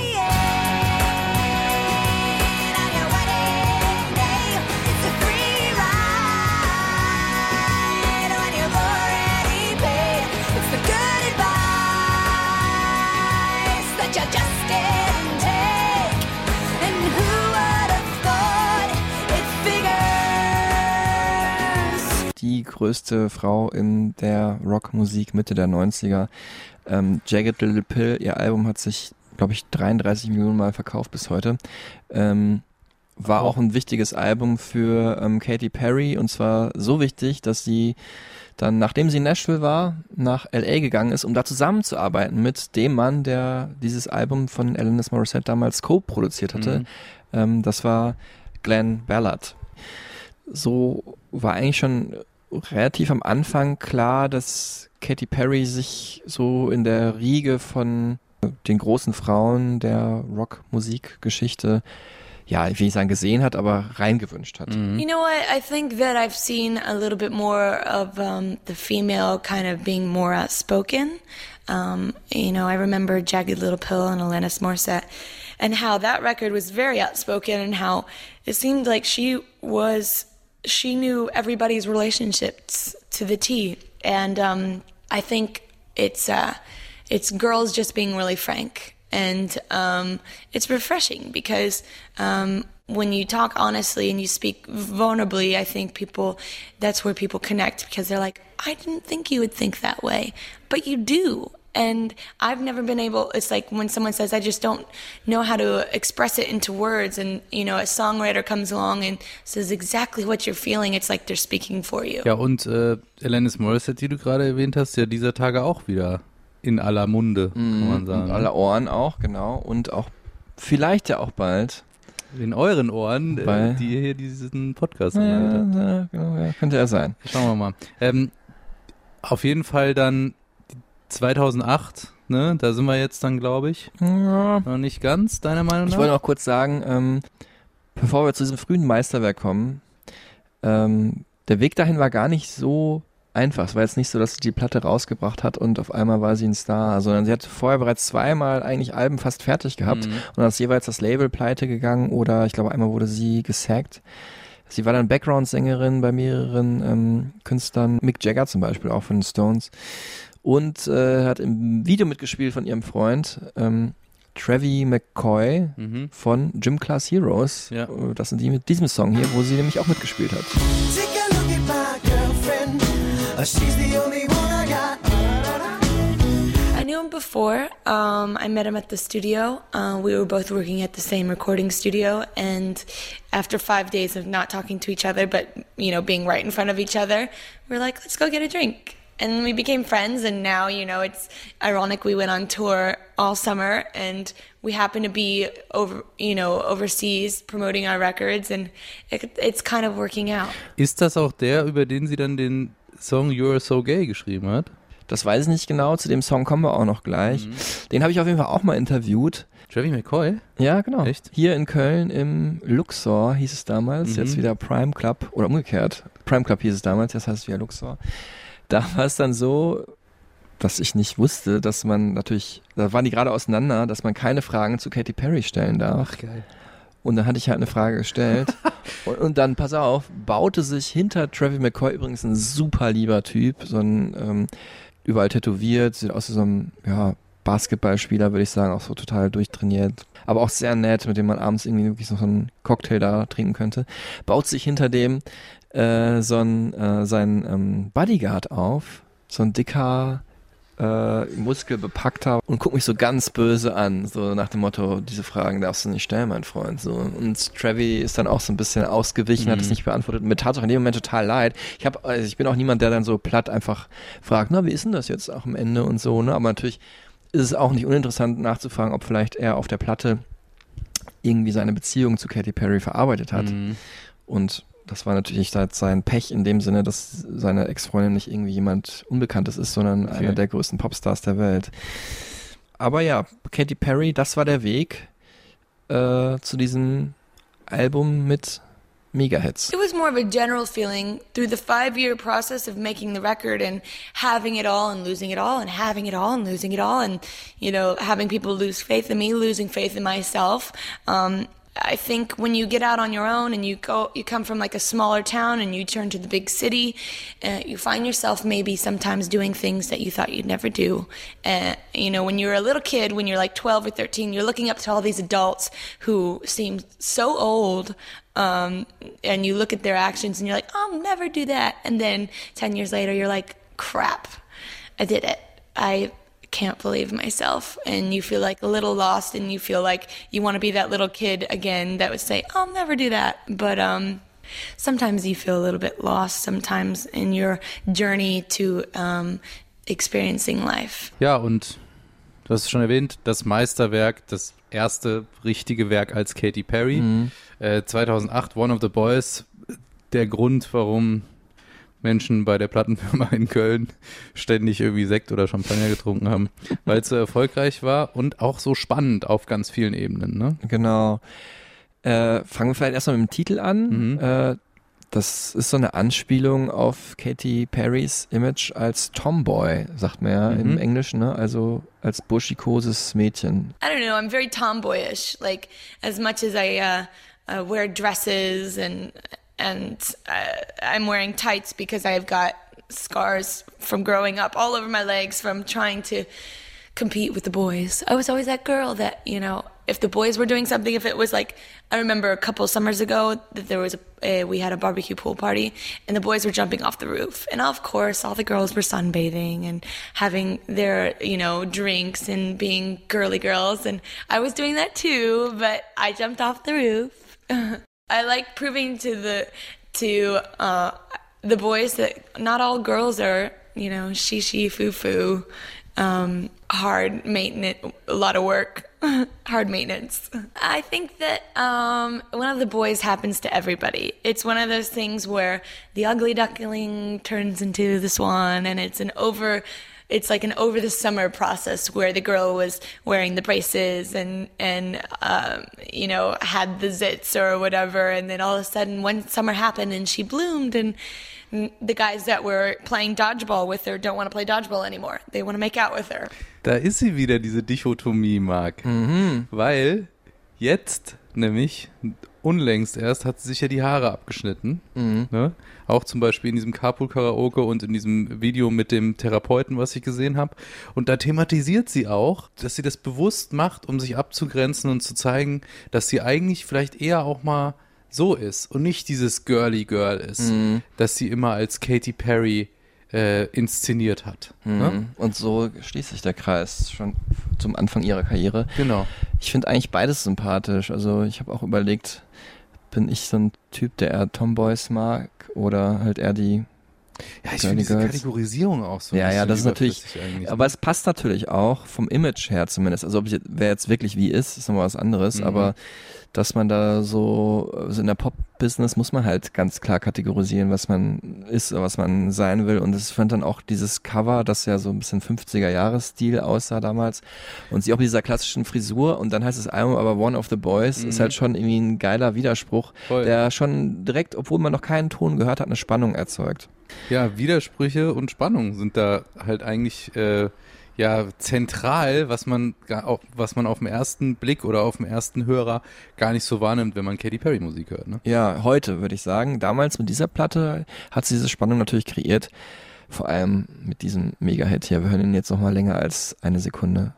größte Frau in der Rockmusik Mitte der 90er. Ähm, Jagged Little Pill, ihr Album hat sich, glaube ich, 33 Millionen Mal verkauft bis heute. Ähm, war auch ein wichtiges Album für ähm, Katy Perry und zwar so wichtig, dass sie dann, nachdem sie in Nashville war, nach LA gegangen ist, um da zusammenzuarbeiten mit dem Mann, der dieses Album von Alanis Morissette damals co-produziert hatte. Mhm. Ähm, das war Glenn Ballard. So war eigentlich schon relativ am Anfang klar, dass Katy Perry sich so in der Riege von den großen Frauen der Rockmusikgeschichte, ja, ich will nicht sagen gesehen hat, aber reingewünscht hat. You know what? I think that I've seen a little bit more of um, the female kind of being more outspoken. Um, you know, I remember Jagged Little Pill and Alanis Morissette, and how that record was very outspoken, and how it seemed like she was she knew everybody's relationships to the T, and um, I think it's uh, it's girls just being really frank and um, it's refreshing because um, when you talk honestly and you speak vulnerably, I think people that's where people connect because they're like, I didn't think you would think that way, but you do. And I've never been able. It's like when someone says, "I just don't know how to express it into words," and you know, a songwriter comes along and says exactly what you're feeling. It's like they're speaking for you. Ja, und äh, Alanis Morissette, die du gerade erwähnt hast, ja dieser Tage auch wieder in aller Munde, kann man sagen. Und aller Ohren auch, genau. Und auch vielleicht ja auch bald. in euren Ohren, äh, Weil- die ihr hier diesen Podcast Ja, anhört. ja, genau, ja, könnte er sein. Schauen wir mal. Ähm, auf jeden Fall dann 2008, ne? Da sind wir jetzt dann, glaube ich. Ja. Noch nicht ganz, deiner Meinung Ich nach? wollte noch kurz sagen, ähm, bevor wir zu diesem frühen Meisterwerk kommen, ähm, der Weg dahin war gar nicht so einfach. Es war jetzt nicht so, dass sie die Platte rausgebracht hat und auf einmal war sie ein Star, sondern sie hat vorher bereits zweimal eigentlich Alben fast fertig gehabt Mhm. und dann ist jeweils das Label pleite gegangen oder ich glaube einmal wurde sie gesackt. Sie war dann Background-Sängerin bei mehreren ähm, Künstlern, Mick Jagger zum Beispiel, auch von den Stones. Und äh, hat im Video mitgespielt von ihrem Freund ähm, Trevi McCoy Mhm. von Gym Class Heroes. Ja. Äh, Das sind die mit diesem Song hier, wo sie nämlich auch mitgespielt hat. Uh, she's the only one I got. I knew him before. Um, I met him at the studio. Uh, we were both working at the same recording studio, and after five days of not talking to each other, but you know, being right in front of each other, we were like, let's go get a drink. And we became friends, and now you know it's ironic. We went on tour all summer, and we happen to be over, you know, overseas promoting our records, and it, it's kind of working out. Ist das auch der, über den sie dann den Song You're So Gay geschrieben hat? Das weiß ich nicht genau, zu dem Song kommen wir auch noch gleich. Mhm. Den habe ich auf jeden Fall auch mal interviewt. Trevi McCoy? Ja, genau. Echt? Hier in Köln im Luxor hieß es damals, Mhm. jetzt wieder Prime Club oder umgekehrt. Prime Club hieß es damals, jetzt heißt es wieder Luxor. Da war es dann so, dass ich nicht wusste, dass man natürlich, da waren die gerade auseinander, dass man keine Fragen zu Katy Perry stellen darf. geil. Und dann hatte ich halt eine Frage gestellt. und, und dann, pass auf, baute sich hinter Travis McCoy übrigens ein super lieber Typ, so ein ähm, überall tätowiert, sieht aus wie so ein ja, Basketballspieler, würde ich sagen, auch so total durchtrainiert. Aber auch sehr nett, mit dem man abends irgendwie wirklich noch so einen Cocktail da trinken könnte. Baut sich hinter dem äh, so ein äh, sein ähm, Bodyguard auf, so ein dicker äh, muskelbepackter und guckt mich so ganz böse an, so nach dem Motto, diese Fragen darfst du nicht stellen, mein Freund. So. Und Trevi ist dann auch so ein bisschen ausgewichen, hat es Mhm. nicht beantwortet. Mir tat es auch in dem Moment total leid. Ich hab, also ich bin auch niemand, der dann so platt einfach fragt, na, wie ist denn das jetzt auch am Ende und so, ne? Aber natürlich ist es auch nicht uninteressant nachzufragen, ob vielleicht er auf der Platte irgendwie seine Beziehung zu Katy Perry verarbeitet hat. Mhm. Und das war natürlich halt sein Pech in dem Sinne, dass seine Ex-Freundin nicht irgendwie jemand Unbekanntes ist, sondern Okay. einer der größten Popstars der Welt. Aber ja, Katy Perry, das war der Weg äh, zu diesem Album mit Mega-Hits. It was more of a general feeling through the five year process of making the record and having it all and losing it all and having it all and losing it all and, you know, having people lose faith in me, losing faith in myself. Um, I think when you get out on your own and you go, you come from like a smaller town and you turn to the big city, uh, you find yourself maybe sometimes doing things that you thought you'd never do. Uh, you know, when you're a little kid, when you're like 12 or 13, you're looking up to all these adults who seem so old um, and you look at their actions and you're like, I'll never do that. And then 10 years later, you're like, crap, I did it. I can't believe myself and you feel like a little lost and you feel like you want to be that little kid again that would say i'll never do that but um sometimes you feel a little bit lost sometimes in your journey to um experiencing life Ja, und du hast es schon erwähnt, das Meisterwerk, das erste richtige Werk als Katy Perry. Äh, 2008, One of the Boys. Der Grund, warum Menschen bei der Plattenfirma in Köln ständig irgendwie Sekt oder Champagner getrunken haben, weil es so erfolgreich war und auch so spannend auf ganz vielen Ebenen. Ne? Genau. Äh, fangen wir vielleicht erstmal mit dem Titel an. Mhm. Äh, das ist so eine Anspielung auf Katy Perrys Image als Tomboy, sagt man ja im Mhm. Englischen, ne? Also als burschikoses Mädchen. I don't know. I'm very tomboyish. Like as much as I uh, uh, wear dresses and and uh, I'm wearing tights because I've got scars from growing up all over my legs from trying to compete with the boys. I was always that girl that you know. If the boys were doing something, if it was like, I remember a couple summers ago that there was a, we had a barbecue pool party and the boys were jumping off the roof. And of course, all the girls were sunbathing and having their, you know, drinks and being girly girls. And I was doing that too, but I jumped off the roof. I like proving to the, to, uh, the boys that not all girls are, you know, she, she, foo, foo, um, hard maintenance, a lot of work, hard maintenance. I think that um, one of the boys happens to everybody. It's one of those things where the ugly duckling turns into the swan, and it's an over. It's like an over the summer process where the girl was wearing the braces and and um, you know had the zits or whatever, and then all of a sudden one summer happened and she bloomed and the guys that were playing dodgeball with her don't want to play dodgeball anymore. They want to make out with her. Da ist sie wieder, diese Dichotomie, Marc. Weil jetzt nämlich unlängst erst hat sie sich ja die Haare abgeschnitten. Ne? Auch zum Beispiel in diesem Carpool-Karaoke und in diesem Video mit dem Therapeuten, was ich gesehen habe. Und da thematisiert sie auch, dass sie das bewusst macht, um sich abzugrenzen und zu zeigen, dass sie eigentlich vielleicht eher auch mal so ist und nicht dieses girly Girl ist, dass sie immer als Katy Perry äh, inszeniert hat. Ne? Mhm. Und so schließt sich der Kreis schon zum Anfang ihrer Karriere. Genau. Ich finde eigentlich beides sympathisch. Also ich habe auch überlegt, bin ich so ein Typ, der eher Tomboys mag oder halt eher die Ja, ich finde diese. Kategorisierung auch so. ein ja, ja, das ist natürlich, aber ne? es passt natürlich auch vom Image her zumindest. Also ob ich, wer jetzt wirklich wie ist, ist nochmal was anderes, Mhm. aber dass man da so, also in der Pop-Business muss man halt ganz klar kategorisieren, was man ist, oder was man sein will und es fand dann auch dieses Cover, das ja so ein bisschen 50er-Jahres-Stil aussah damals und sie auch mit dieser klassischen Frisur und dann heißt das Album aber One of the Boys, ist halt schon irgendwie ein geiler Widerspruch, Mhm. Voll. der schon direkt, obwohl man noch keinen Ton gehört hat, eine Spannung erzeugt. Ja, Widersprüche und Spannung sind da halt eigentlich äh, ja zentral, was man was man auf den ersten Blick oder auf den ersten Hörer gar nicht so wahrnimmt, wenn man Katy Perry Musik hört. Ne? Ja, heute würde ich sagen. Damals mit dieser Platte hat sie diese Spannung natürlich kreiert. Vor allem mit diesem Mega-Hit hier. Wir hören ihn jetzt noch mal länger als eine Sekunde.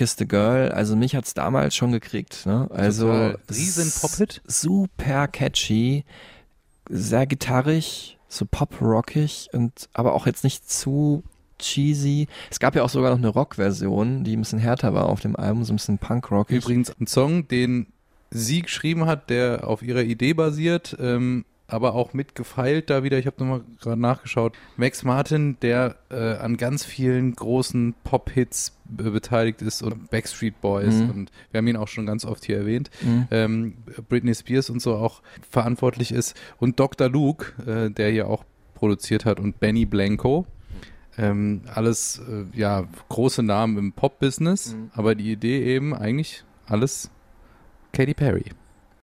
A Girl, also mich hat's damals schon gekriegt. Ne? Also. Riesen Pop-Hit. Super catchy, sehr gitarrig, so pop-rockig und aber auch jetzt nicht zu cheesy. Es gab ja auch sogar noch eine Rock-Version, die ein bisschen härter war auf dem Album, so ein bisschen punk-rockig. Übrigens ein Song, den sie geschrieben hat, der auf ihrer Idee basiert, ähm, aber auch mitgefeilt da wieder. Ich habe nochmal gerade nachgeschaut. Max Martin, der äh, an ganz vielen großen Pop-Hits be- beteiligt ist und Backstreet Boys Mhm. und wir haben ihn auch schon ganz oft hier erwähnt. Mhm. ähm, Britney Spears und so auch verantwortlich ist und Dr. Luke, äh, der hier auch produziert hat und Benny Blanco. Ähm, alles äh, ja große Namen im Pop-Business, Mhm. aber die Idee eben eigentlich alles Katy Perry.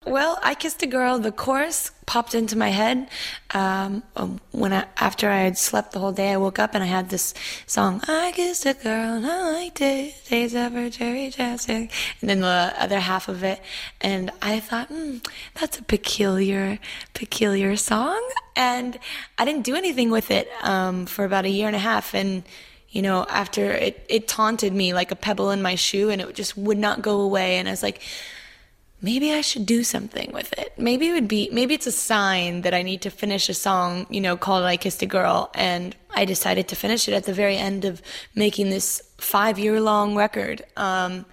Well, I kissed a girl. The chorus popped into my head um, um, when I, after I had slept the whole day. I woke up and I had this song. I kissed a girl and I liked it. Days of her cherry chapstick. And then the other half of it, and I thought, hmm, that's a peculiar, peculiar song. And I didn't do anything with it um, for about a year and a half. And you know, after it, it taunted me like a pebble in my shoe, and it just would not go away. And I was like maybe I should do something with it. Maybe it would be, maybe it's a sign that I need to finish a song, you know, called I Kissed a Girl. And I decided to finish it at the very end of making this five year long record. Um,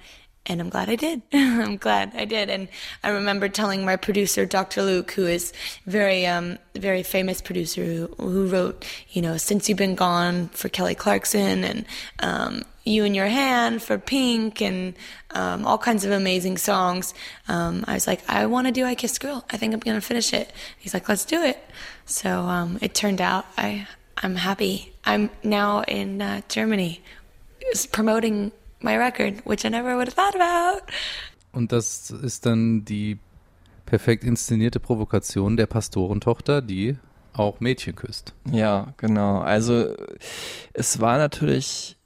and I'm glad I did. I'm glad I did. And I remember telling my producer, Dr. Luke, who is very, um, very famous producer who, who wrote, you know, Since You've Been Gone for Kelly Clarkson and, um, You in Your Hand for Pink and, um, all kinds of amazing songs. Um, I was like, I want to do I Kissed a Girl. I think I'm going to finish it. He's like, let's do it. So, um, it turned out I, I'm happy. I'm now in, uh, Germany promoting my record, which I never would have thought about. Und das ist dann die perfekt inszenierte Provokation der Pastorentochter, die auch Mädchen küsst. Ja, genau. Also es war natürlich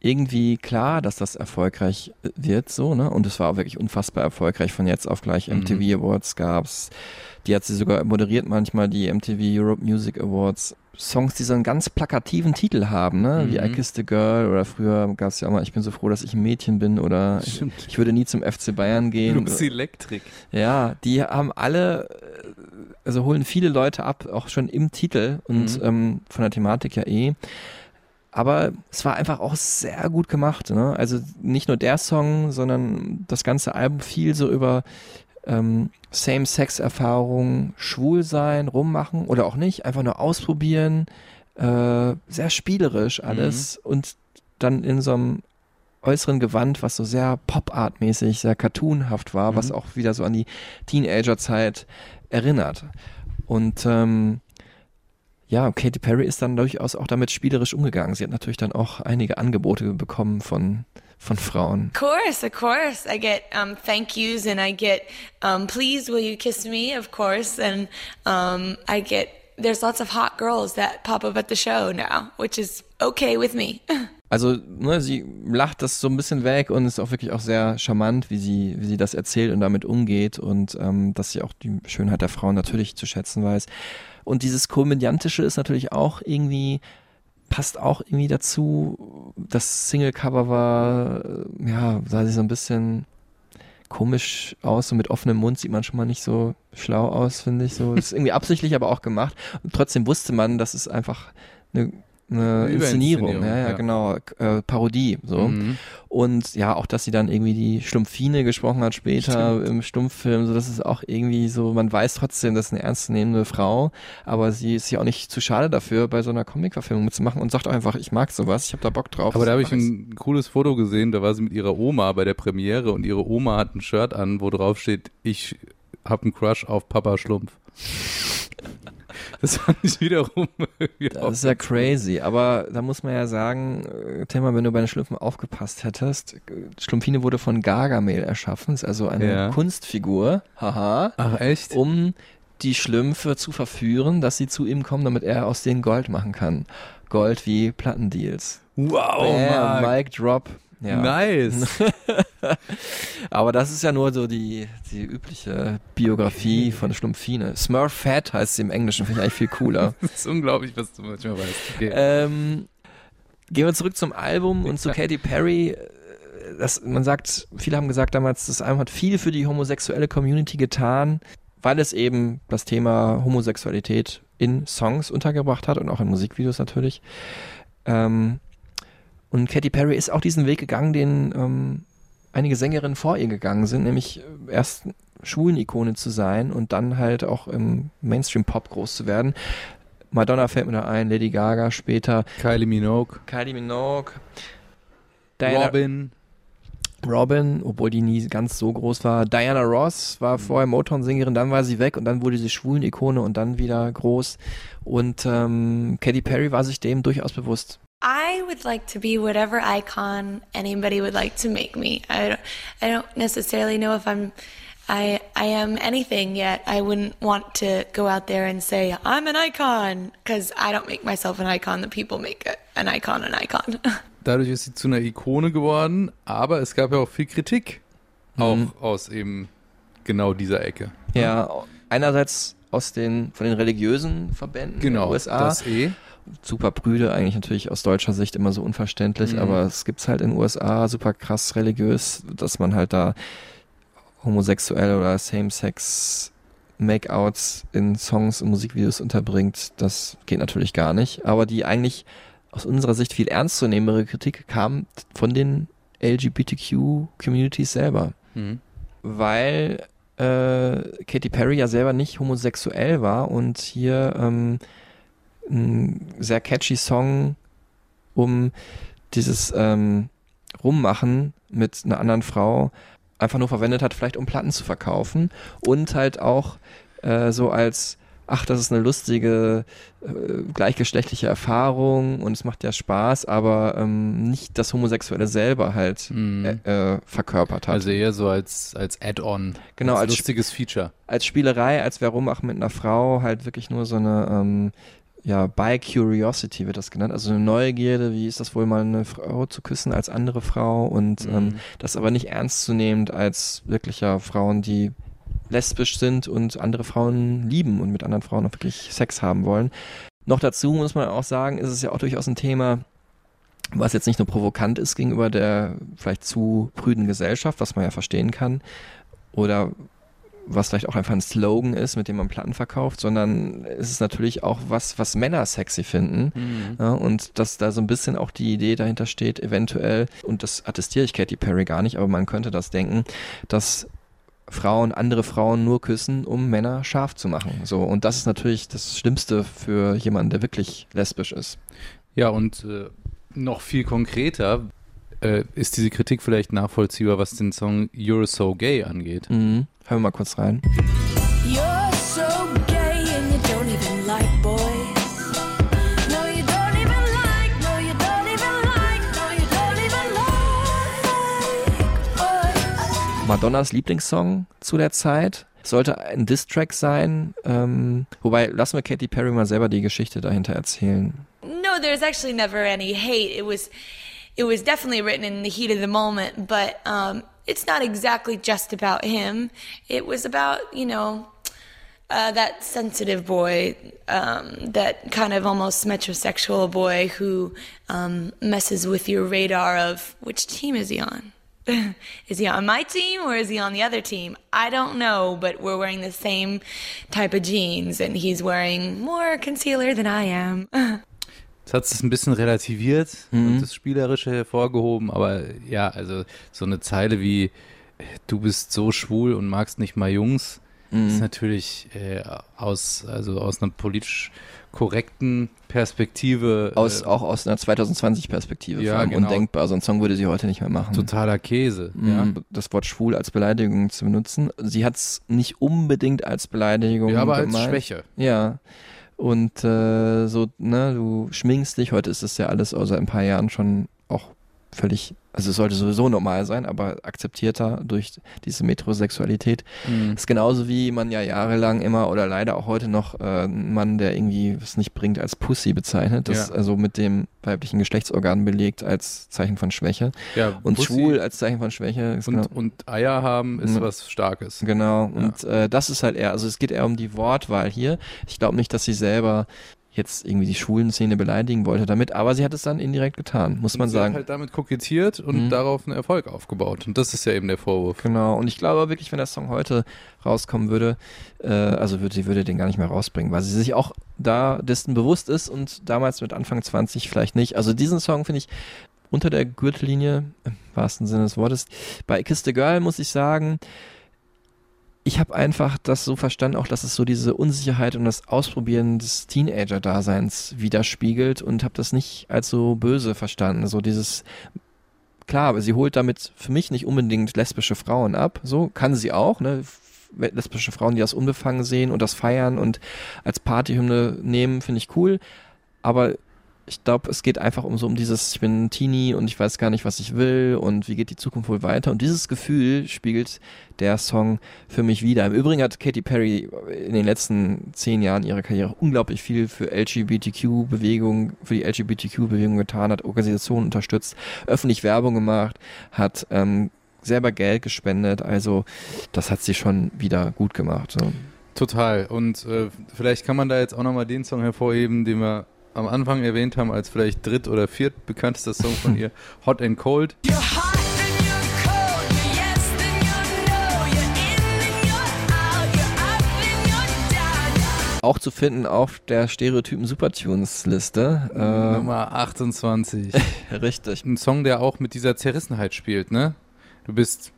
irgendwie klar, dass das erfolgreich wird, so, ne? Und es war auch wirklich unfassbar erfolgreich. Von jetzt auf gleich MTV Awards gab's. Die hat sie sogar moderiert manchmal, die MTV Europe Music Awards. Songs, die so einen ganz plakativen Titel haben, ne? Wie I Kissed a Girl oder früher gab's ja auch mal Ich bin so froh, dass ich ein Mädchen bin oder ich, ich würde nie zum FC Bayern gehen. Lucy Electric. Ja, die haben alle, äh, also holen viele Leute ab, auch schon im Titel und Mhm. ähm, von der Thematik ja eh. Aber es war einfach auch sehr gut gemacht. Ne? Also nicht nur der Song, sondern das ganze Album viel so über ähm, Same-Sex-Erfahrungen, schwul sein, rummachen oder auch nicht, einfach nur ausprobieren. Äh, sehr spielerisch alles und dann in so einem äußeren Gewand, was so sehr Pop-Art-mäßig, sehr cartoonhaft war, was auch wieder so an die Teenager-Zeit erinnert. Und ähm, ja, Katy Perry ist dann durchaus auch damit spielerisch umgegangen. Sie hat natürlich dann auch einige Angebote bekommen von, von Frauen. Of course, of course. I get um, thank yous and I get um, please will you kiss me, of course. And um, I get there's lots of hot girls that pop up at the show now, which is okay with me. Also, ne, sie lacht das so ein bisschen weg und ist auch wirklich auch sehr charmant, wie sie, wie sie das erzählt und damit umgeht und ähm, dass sie auch die Schönheit der Frauen natürlich zu schätzen weiß. Und dieses Komödiantische ist natürlich auch irgendwie, passt auch irgendwie dazu. Das Single-Cover war, ja, sah sie so ein bisschen komisch aus, so mit offenem Mund sieht man schon mal nicht so schlau aus, finde ich. So, ist irgendwie absichtlich, aber auch gemacht. Und trotzdem wusste man, dass es einfach eine eine Inszenierung, ja, ja, ja. genau, äh, Parodie, so. Mhm. Und ja, auch, dass sie dann irgendwie die Schlumpfine gesprochen hat später im Stummfilm, so, das ist auch irgendwie so, man weiß trotzdem, das ist eine ernstzunehmende Frau, aber sie ist ja auch nicht zu schade dafür, bei so einer Comic-Verfilmung mitzumachen und sagt auch einfach, ich mag sowas, ich habe da Bock drauf. Aber da habe ich ein cooles Foto gesehen, da war sie mit ihrer Oma bei der Premiere und ihre Oma hat ein Shirt an, wo drauf steht, ich habe einen Crush auf Papa Schlumpf. Das fand ich wiederum Das ist ja crazy, aber da muss man ja sagen, äh, Thema, wenn du bei den Schlümpfen aufgepasst hättest, äh, Schlumpfine wurde von Gargamel erschaffen, ist also eine Ja. Kunstfigur, haha, Ach echt? um die Schlümpfe zu verführen, dass sie zu ihm kommen, damit er aus denen Gold machen kann. Gold wie Plattendeals. Wow, Bam. Mic Drop. Ja. Nice. Aber das ist ja nur so die, die übliche Biografie von Schlumpfine. Smurf Fat heißt sie im Englischen, finde ich eigentlich viel cooler. Das ist unglaublich, was du manchmal weißt. Okay. Ähm, gehen wir zurück zum Album und zu Katy Perry. Das, man sagt, viele haben gesagt damals, das Album hat viel für die homosexuelle Community getan, weil es eben das Thema Homosexualität in Songs untergebracht hat und auch in Musikvideos natürlich. Ähm, und Katy Perry ist auch diesen Weg gegangen, den ähm, einige Sängerinnen vor ihr gegangen sind, nämlich äh, erst Schwulen-Ikone zu sein und dann halt auch im Mainstream-Pop groß zu werden. Madonna fällt mir da ein, Lady Gaga später, Kylie Minogue, Kylie Minogue, Diana Robin. Robin, obwohl die nie ganz so groß war. Diana Ross war vorher Motown-Sängerin, dann war sie weg und dann wurde sie Schwulen-Ikone und dann wieder groß. Und ähm, Katy Perry war sich dem durchaus bewusst. I would like to be whatever icon anybody would like to make me. I don't, I don't necessarily know if I'm I I am anything yet. I wouldn't want to go out there and say I'm an icon because I don't make myself an icon. The people make it, an icon an icon. Dadurch ist sie zu einer Ikone geworden, aber es gab ja auch viel Kritik. Auch Mhm. aus eben genau dieser Ecke. Ja, einerseits aus den, von den religiösen Verbänden Genau, der USA. das eh. Super prüde, eigentlich natürlich aus deutscher Sicht immer so unverständlich, Mhm. aber es gibt's halt in den USA super krass religiös, dass man halt da homosexuell oder Same-Sex Make-outs in Songs und Musikvideos unterbringt, das geht natürlich gar nicht. Aber die eigentlich aus unserer Sicht viel ernstzunehmere Kritik kam von den LGBTQ-Communities selber Mhm. weil äh, Katy Perry ja selber nicht homosexuell war und hier ähm, ein sehr catchy Song um dieses ähm, Rummachen mit einer anderen Frau einfach nur verwendet hat, vielleicht um Platten zu verkaufen und halt auch äh, so als ach, das ist eine lustige äh, gleichgeschlechtliche Erfahrung und es macht ja Spaß, aber ähm, nicht das Homosexuelle selber halt Mhm. äh, verkörpert hat. Also eher so als, als Add-on. Genau, als als lustiges Feature. als Spielerei, als wer rummacht mit einer Frau, halt wirklich nur so eine, ähm, ja, by Curiosity wird das genannt, also eine Neugierde, wie ist das wohl mal eine Frau zu küssen als andere Frau und Mhm. ähm, das aber nicht ernstzunehmend als wirklicher Frauen, die lesbisch sind und andere Frauen lieben und mit anderen Frauen auch wirklich Sex haben wollen. Noch dazu muss man auch sagen, ist es ja auch durchaus ein Thema, was jetzt nicht nur provokant ist gegenüber der vielleicht zu prüden Gesellschaft, was man ja verstehen kann, oder was vielleicht auch einfach ein Slogan ist, mit dem man Platten verkauft, sondern es ist natürlich auch was, was Männer sexy finden. Mhm. Ja, und dass da so ein bisschen auch die Idee dahinter steht, eventuell, und das attestiere ich Katy Perry gar nicht, aber man könnte das denken, dass Frauen andere Frauen nur küssen, um Männer scharf zu machen. So, und das ist natürlich das Schlimmste für jemanden, der wirklich lesbisch ist. Ja, und äh, noch viel konkreter äh, ist diese Kritik vielleicht nachvollziehbar, was den Song You're So Gay angeht. Mhm. Hören wir mal kurz rein. You're so gay and you don't even like boys. Madonnas Lieblingssong zu der Zeit. Sollte ein Diss-Track sein. Ähm, wobei, lassen wir Katy Perry mal selber die Geschichte dahinter erzählen. no, there's actually never any hate. It was, it was definitely written in the heat of the moment, but um, it's not exactly just about him. It was about you know. Uh, that sensitive boy, um, that kind of almost metrosexual boy who um, messes with your radar of which team is he on? is he on my team or is he on the other team? I don't know, but we're wearing the same type of jeans and he's wearing more concealer than I am. Das hat es ein bisschen relativiert Mhm. und das Spielerische hervorgehoben, aber ja, also so eine Zeile wie du bist so schwul und magst nicht mal Jungs, Mhm. ist natürlich äh, aus, also aus einer politisch korrekten Perspektive Aus, äh, auch aus einer 2020-Perspektive Ja, genau. undenkbar. So einen Song würde sie heute nicht mehr machen. totaler Käse. Mhm, Ja. Das Wort schwul als Beleidigung zu benutzen. Sie hat es nicht unbedingt als Beleidigung ja, aber als gemeint. Schwäche. Ja. Und äh, so, ne, du schminkst dich, heute ist das ja alles außer ein paar Jahren schon auch völlig, also es sollte sowieso normal sein, aber akzeptierter durch diese Metrosexualität. Mhm. ist genauso wie man ja jahrelang immer oder leider auch heute noch äh, einen Mann, der irgendwie was nicht bringt, als Pussy bezeichnet. Das Ja. also mit dem weiblichen Geschlechtsorgan belegt als Zeichen von Schwäche. Ja, Und Pussy schwul als Zeichen von Schwäche. Und, genau, und Eier haben ist Mhm. was Starkes. Genau, und äh, das ist halt eher, also es geht eher um die Wortwahl hier. Ich glaube nicht, dass sie selber jetzt irgendwie die schwulen Szene beleidigen wollte damit, aber sie hat es dann indirekt getan, muss man und sie sagen. hat halt damit kokettiert und Mhm. darauf einen Erfolg aufgebaut. Und das ist ja eben der Vorwurf. Genau, und ich glaube wirklich, wenn der Song heute rauskommen würde, äh, also würde, sie würde den gar nicht mehr rausbringen, weil sie sich auch da dessen bewusst ist und damals mit Anfang 20 vielleicht nicht. Also diesen Song finde ich unter der Gürtellinie, im wahrsten Sinne des Wortes. Bei Kiss the Girl muss ich sagen, ich habe einfach das so verstanden, auch dass es so diese Unsicherheit und das Ausprobieren des Teenager-Daseins widerspiegelt und habe das nicht als so böse verstanden. So dieses, klar, aber sie holt damit für mich nicht unbedingt lesbische Frauen ab. So kann sie auch, ne? Lesbische Frauen, die das unbefangen sehen und das feiern und als Partyhymne nehmen, finde ich cool. Aber Ich glaube, es geht einfach um so um dieses, ich bin ein Teenie und ich weiß gar nicht, was ich will und wie geht die Zukunft wohl weiter. Und dieses Gefühl spiegelt der Song für mich wieder. Im Übrigen hat Katy Perry in den letzten zehn Jahren ihrer Karriere unglaublich viel für LGBTQ-Bewegung, für die LGBTQ-Bewegung getan, hat Organisationen unterstützt, öffentlich Werbung gemacht, hat ähm, selber Geld gespendet. Also das hat sie schon wieder gut gemacht. So. Total. Und äh, vielleicht kann man da jetzt auch nochmal den Song hervorheben, den wir am Anfang erwähnt haben, als vielleicht dritt- oder viertbekanntester Song von ihr, Hot and Cold. Auch zu finden auf der Stereotypen Supertunes-Liste. Äh, Nummer 28. richtig. Ein Song, der auch mit dieser Zerrissenheit spielt, ne? Du bist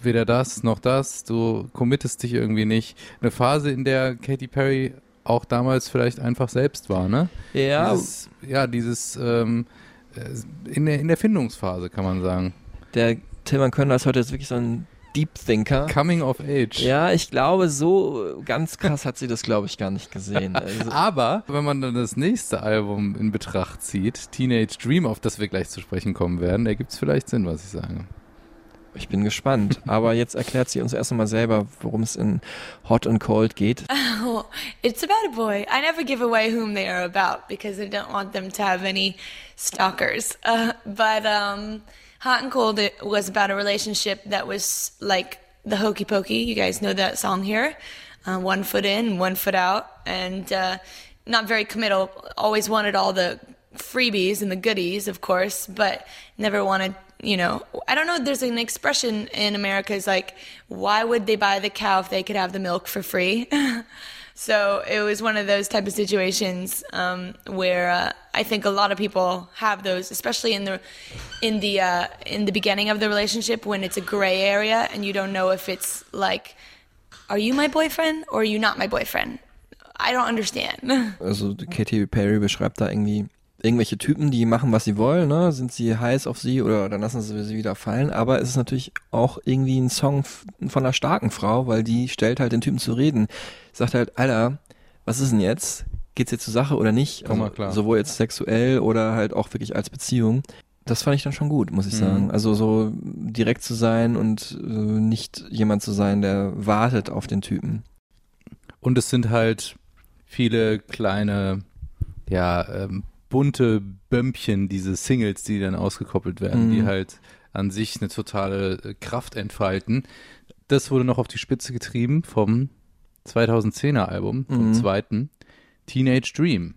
weder das noch das, du committest dich irgendwie nicht. Eine Phase, in der Katy Perry auch damals vielleicht einfach selbst war, ne? Ja, Dieses, ja, dieses ähm, äh, in, der, in der Findungsphase, kann man sagen. der Tillmann Könner ist heute jetzt wirklich so ein Deep Thinker. Coming of Age. Ja, ich glaube, so ganz krass hat sie das, glaube ich, gar nicht gesehen. Also, Aber wenn man dann das nächste Album in Betracht zieht, Teenage Dream, auf das wir gleich zu sprechen kommen werden, ergibt es vielleicht Sinn, was ich sage. Ich bin gespannt. Aber jetzt erklärt sie uns erst einmal selber, worum es in Hot and Cold geht. Oh, it's about a boy. I never give away whom they are about because I don't want them to have any stalkers. Uh, but um, Hot and Cold it was about a relationship that was like the hokey pokey. You guys know that song here. Uh, one foot in, one foot out, and uh, not very committal. Always wanted all the freebies and the goodies, of course, but never wanted, you know, I don't know, there's an expression in America is like, why would they buy the cow if they could have the milk for free? so it was one of those type of situations um, where uh, I think a lot of people have those, especially in the in the uh, in the beginning of the relationship when it's a gray area and you don't know if it's like, are you my boyfriend or are you not my boyfriend? I don't understand. Also Katy Perry beschreibt da irgendwie irgendwelche Typen, die machen, was sie wollen, ne? Sind sie heiß auf sie oder dann lassen sie sie wieder fallen. Aber es ist natürlich auch irgendwie ein Song von einer starken Frau, weil die stellt halt den Typen zu reden. Sagt halt, Alter, was ist denn jetzt? Geht's jetzt zur Sache oder nicht? Also klar. Sowohl jetzt sexuell oder halt auch wirklich als Beziehung. Das fand ich dann schon gut, muss ich Mhm. sagen. Also so direkt zu sein und äh, nicht jemand zu sein, der wartet auf den Typen. Und es sind halt viele kleine, ja, ähm, bunte Bömpchen, diese Singles, die dann ausgekoppelt werden, Mhm. die halt an sich eine totale äh, Kraft entfalten. Das wurde noch auf die Spitze getrieben vom 2010er Album, vom Mhm. zweiten, Teenage Dream.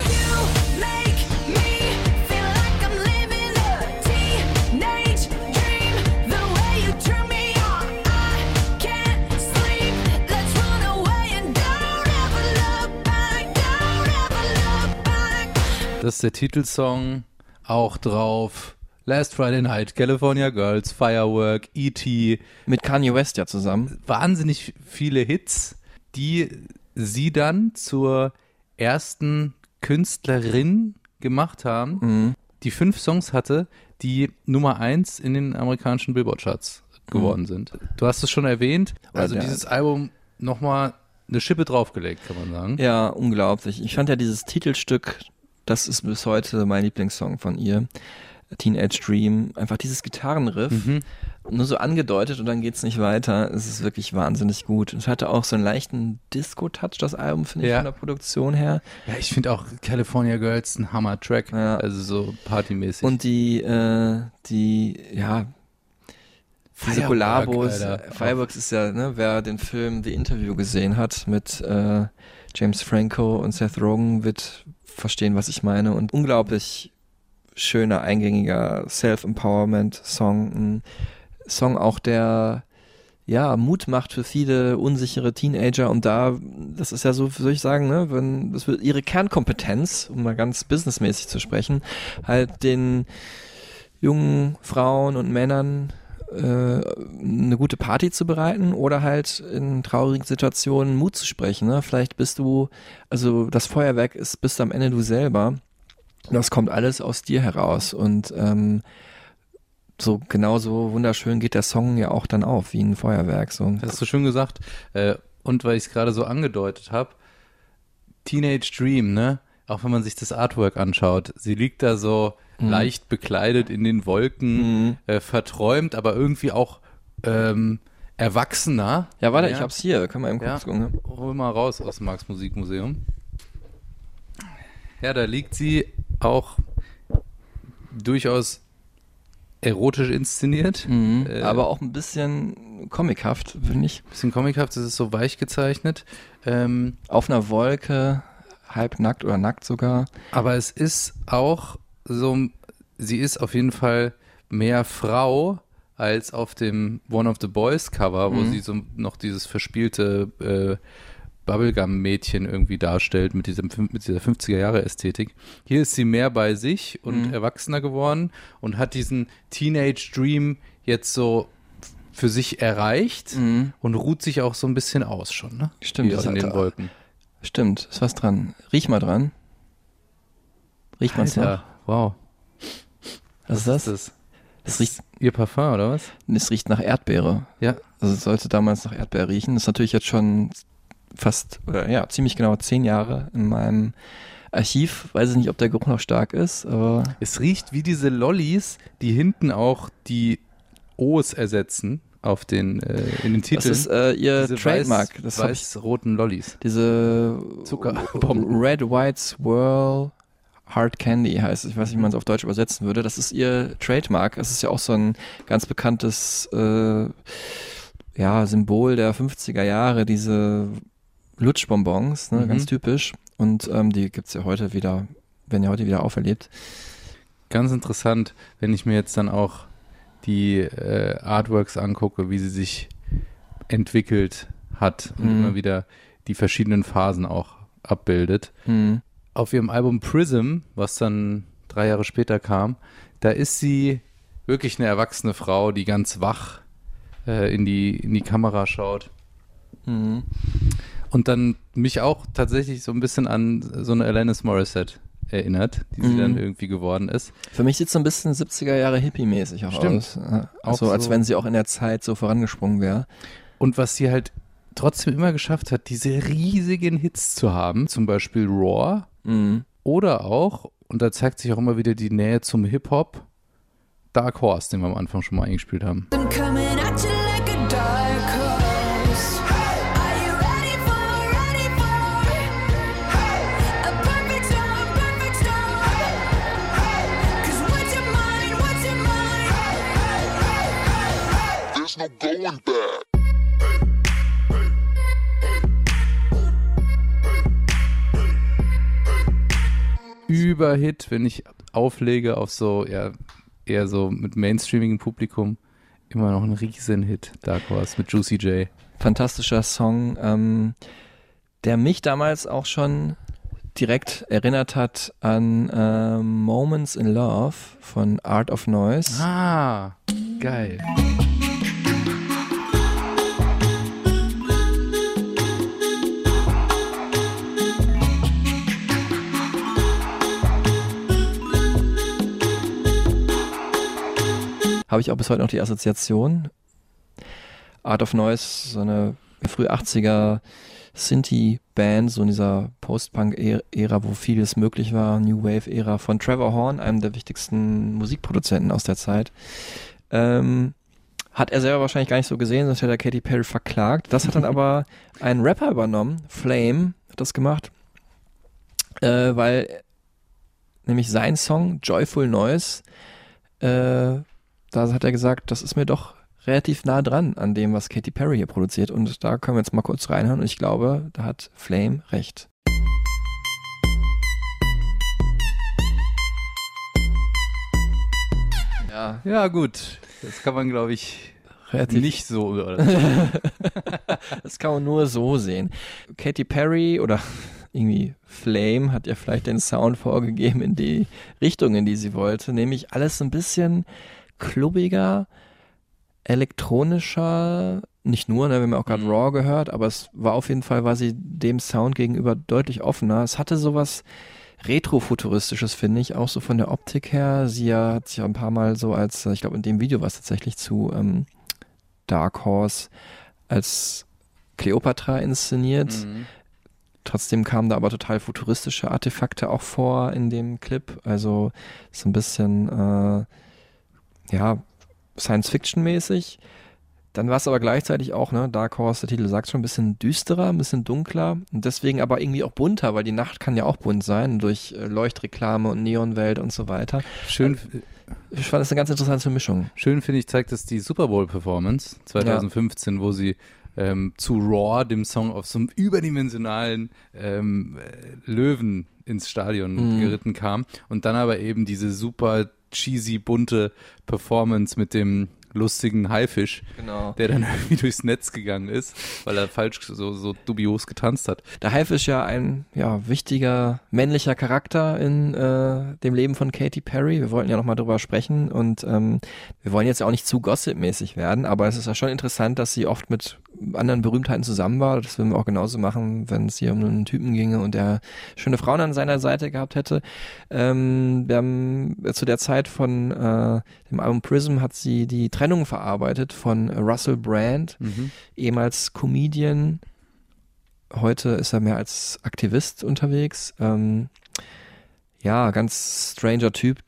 Das ist der Titelsong, auch drauf Last Friday Night, California Girls, Firework, E.T., Mit Kanye West ja zusammen. wahnsinnig viele Hits, die sie dann zur ersten Künstlerin gemacht haben, Mhm. die fünf Songs hatte, die Nummer eins in den amerikanischen Billboard-Charts geworden sind. Du hast es schon erwähnt, also Ja, dieses Album nochmal eine Schippe draufgelegt, kann man sagen. Ja, unglaublich. Ich fand ja dieses Titelstück, das ist bis heute mein Lieblingssong von ihr. Teenage Dream, einfach dieses Gitarrenriff, Mhm. nur so angedeutet und dann geht's nicht weiter. Es ist wirklich wahnsinnig gut. Es hatte auch so einen leichten Disco-Touch, das Album, finde ich, Ja. von der Produktion her. Ja, ich finde auch California Girls ein Hammer-Track, Ja. also so partymäßig. Und die, äh, die, ja, diese Kollabos. Alter. Fireworks ist ja, ne, wer den Film The Interview gesehen hat mit äh, James Franco und Seth Rogen, wird verstehen, was ich meine. Und unglaublich schöner, eingängiger Self-Empowerment-Song. Ein Song auch, der ja, Mut macht für viele unsichere Teenager und da, das ist ja so, soll ich sagen, ne, wenn, das wird ihre Kernkompetenz, um mal ganz businessmäßig zu sprechen, halt den jungen Frauen und Männern eine gute Party zu bereiten oder halt in traurigen Situationen Mut zu sprechen. Ne? Vielleicht bist du, also das Feuerwerk ist, bist am Ende du selber. Das kommt alles aus dir heraus und ähm, so genauso wunderschön geht der Song ja auch dann auf, wie ein Feuerwerk. So. Hast du schön gesagt. Äh, und weil ich es gerade so angedeutet habe, Teenage Dream, ne? auch wenn man sich das Artwork anschaut. Sie liegt da so Mhm. leicht bekleidet in den Wolken, äh, verträumt, aber irgendwie auch ähm, erwachsener. Ja, warte, Ja. ich hab's hier. Können wir eben Ja. kurz gucken. ne? Hol mal raus aus dem Marx Musikmuseum. Ja, da liegt sie auch durchaus erotisch inszeniert. Mhm. Äh, Aber auch ein bisschen comichaft, finde ich. bisschen comichaft, es ist so weich gezeichnet. Ähm, Auf einer Wolke, halb nackt oder nackt sogar. aber es ist auch so, sie ist auf jeden Fall mehr Frau als auf dem One of the Boys Cover, wo Mhm. sie so noch dieses verspielte äh, Bubblegum-Mädchen irgendwie darstellt mit, diesem, mit dieser 50er-Jahre-Ästhetik. Hier ist sie mehr bei sich und Mhm. erwachsener geworden und hat diesen Teenage-Dream jetzt so für sich erreicht und ruht sich auch so ein bisschen aus schon, ne? Mhm. Stimmt, Hier in den Wolken. Stimmt, ist was dran. Riech mal dran. Riecht man's noch? Wow. Was ist das? das? Das riecht, Ihr Parfum, oder was? es riecht nach Erdbeere. Ja. Also es sollte damals nach Erdbeere riechen. Das ist natürlich jetzt schon fast, oder ja, ziemlich genau zehn Jahre in meinem Archiv. Weiß ich nicht, ob der Geruch noch stark ist, aber Es riecht wie diese Lollis, die hinten auch die O's ersetzen auf den, äh, in den das Titeln. ist äh, ihr diese Trademark. Weiß, das weiß-roten Lollis. diese Zuckerbomben. Red White Swirl Hard Candy heißt es. Ich weiß nicht, wie man es auf Deutsch übersetzen würde. Das ist ihr Trademark. Es ist ja auch so ein ganz bekanntes äh, ja, Symbol der 50er Jahre, diese Lutschbonbons, ne, Mhm. ganz typisch. Und ähm, die gibt's ja heute wieder, werden ja heute wieder auferlebt. Ganz interessant, wenn ich mir jetzt dann auch die äh, Artworks angucke, wie sie sich entwickelt hat und Mhm. immer wieder die verschiedenen Phasen auch abbildet. Hm. Auf ihrem Album Prism, was dann drei Jahre später kam, da ist sie wirklich eine erwachsene Frau, die ganz wach äh, in, die, in die Kamera schaut. Mhm. Und dann mich auch tatsächlich so ein bisschen an so eine Alanis Morissette erinnert, die sie Mhm. dann irgendwie geworden ist. Für mich sieht so ein bisschen 70er Jahre Hippie-mäßig auch Stimmt. aus. Ja, Auch so, als so- wenn sie auch in der Zeit so vorangesprungen wäre. Und was sie halt trotzdem immer geschafft hat, diese riesigen Hits zu haben, zum Beispiel Raw Mhm. oder auch, und da zeigt sich auch immer wieder die Nähe zum Hip-Hop, Dark Horse, den wir am Anfang schon mal eingespielt haben. I'm coming at Überhit, wenn ich auflege auf so, ja, eher so mit mainstreamigem Publikum, immer noch ein Riesenhit, Dark Horse mit Juicy J. fantastischer Song, ähm, der mich damals auch schon direkt erinnert hat an ähm, Moments in Love von Art of Noise. Ah, geil. Habe ich auch bis heute noch die Assoziation. Art of Noise, so eine früh 80er Synthie-Band, so in dieser Post-Punk-Ära, wo vieles möglich war, New Wave-Ära von Trevor Horn, einem der wichtigsten Musikproduzenten aus der Zeit. Ähm, hat er selber wahrscheinlich gar nicht so gesehen, sonst hätte er Katy Perry verklagt. Das hat dann aber ein Rapper übernommen, Flame, hat das gemacht, äh, weil nämlich sein Song Joyful Noise, äh, da hat er gesagt, das ist mir doch relativ nah dran an dem, was Katy Perry hier produziert. Und da können wir jetzt mal kurz reinhören. Und ich glaube, da hat Flame recht. Ja, Ja, gut. Das kann man, glaube ich, relativ. nicht so. Oder? Das kann man nur so sehen. Katy Perry oder irgendwie Flame hat ja vielleicht den Sound vorgegeben in die Richtung, in die sie wollte, nämlich alles ein bisschen klubbiger, elektronischer, nicht nur, ne, wir haben ja auch gerade Mhm. Raw gehört, aber es war auf jeden Fall, war sie dem Sound gegenüber deutlich offener. Es hatte sowas Retrofuturistisches, finde ich, auch so von der Optik her. Sie ja, hat sich ja ein paar Mal so als, ich glaube in dem Video war es tatsächlich zu ähm, Dark Horse als Cleopatra inszeniert. Mhm. Trotzdem kamen da aber total futuristische Artefakte auch vor in dem Clip. Also so ein bisschen, äh, ja, Science-Fiction-mäßig. Dann war es aber gleichzeitig auch, ne, Dark Horse, der Titel sagt schon, ein bisschen düsterer, ein bisschen dunkler und deswegen aber irgendwie auch bunter, weil die Nacht kann ja auch bunt sein durch äh, Leuchtreklame und Neonwelt und so weiter. Schön, Ich fand das eine ganz interessante Mischung. schön finde ich, zeigt das die Super Bowl-Performance 2015, wo sie ähm, zu Raw, dem Song, auf so einem überdimensionalen ähm, äh, Löwen ins Stadion Mhm. geritten kam und dann aber eben diese super cheesy, bunte Performance mit dem lustigen Haifisch, Genau. der dann irgendwie durchs Netz gegangen ist, weil er falsch so, so dubios getanzt hat. Der Hive ist ja ein ja, wichtiger männlicher Charakter in äh, dem Leben von Katy Perry. Wir wollten ja nochmal drüber sprechen und ähm, wir wollen jetzt ja auch nicht zu gossipmäßig werden, aber es ist ja schon interessant, dass sie oft mit anderen Berühmtheiten zusammen war. Das würden wir auch genauso machen, wenn es hier um einen Typen ginge und der schöne Frauen an seiner Seite gehabt hätte. Ähm, wir haben äh, zu der Zeit von äh, dem Album Prism hat sie die Trennung verarbeitet von Russell Brand, ehemals Comedian, heute ist er mehr als Aktivist unterwegs. Ähm, ja, ganz stranger Typ.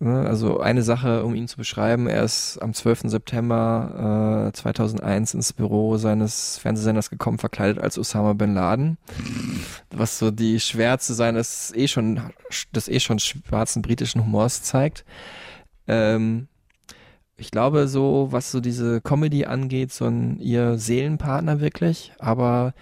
Ne? Also eine Sache, um ihn zu beschreiben, er ist am 12. September äh, 2001 ins Büro seines Fernsehsenders gekommen, verkleidet als Osama Bin Laden. Was so die Schwärze seines eh schon, des eh schon schwarzen britischen Humors zeigt. Ähm, ich glaube, so, was so diese Comedy angeht, so ein ihr Seelenpartner wirklich, aber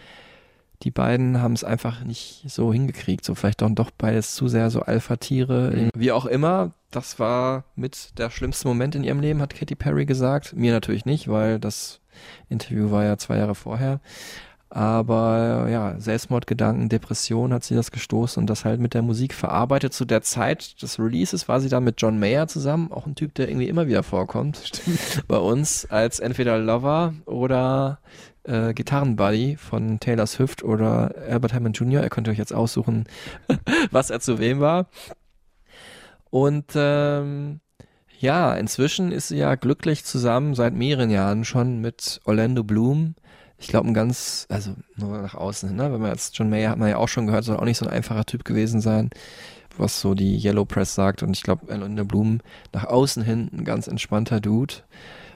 die beiden haben es einfach nicht so hingekriegt. So vielleicht dann doch beides zu sehr so Alpha-Tiere. Wie auch immer, das war mit der schlimmste Moment in ihrem Leben, hat Katy Perry gesagt. Mir natürlich nicht, weil das Interview war ja zwei Jahre vorher. Aber ja, Selbstmordgedanken, Depression hat sie das gestoßen und das halt mit der Musik verarbeitet. Zu der Zeit des Releases war sie da mit John Mayer zusammen, auch ein Typ, der irgendwie immer wieder vorkommt. Bei uns als entweder Lover oder äh, Gitarrenbuddy von Taylor Swift oder Albert Hammond Jr. Ihr könnt euch jetzt aussuchen, was er zu wem war. Und ähm, ja, inzwischen ist sie ja glücklich zusammen seit mehreren Jahren schon mit Orlando Bloom. Ich glaube, ein ganz, also nur nach außen hin, ne? wenn man jetzt John Mayer hat man ja auch schon gehört, soll auch nicht so ein einfacher Typ gewesen sein, was so die Yellow Press sagt. Und ich glaube, Orlando Bloom nach außen hin ein ganz entspannter Dude.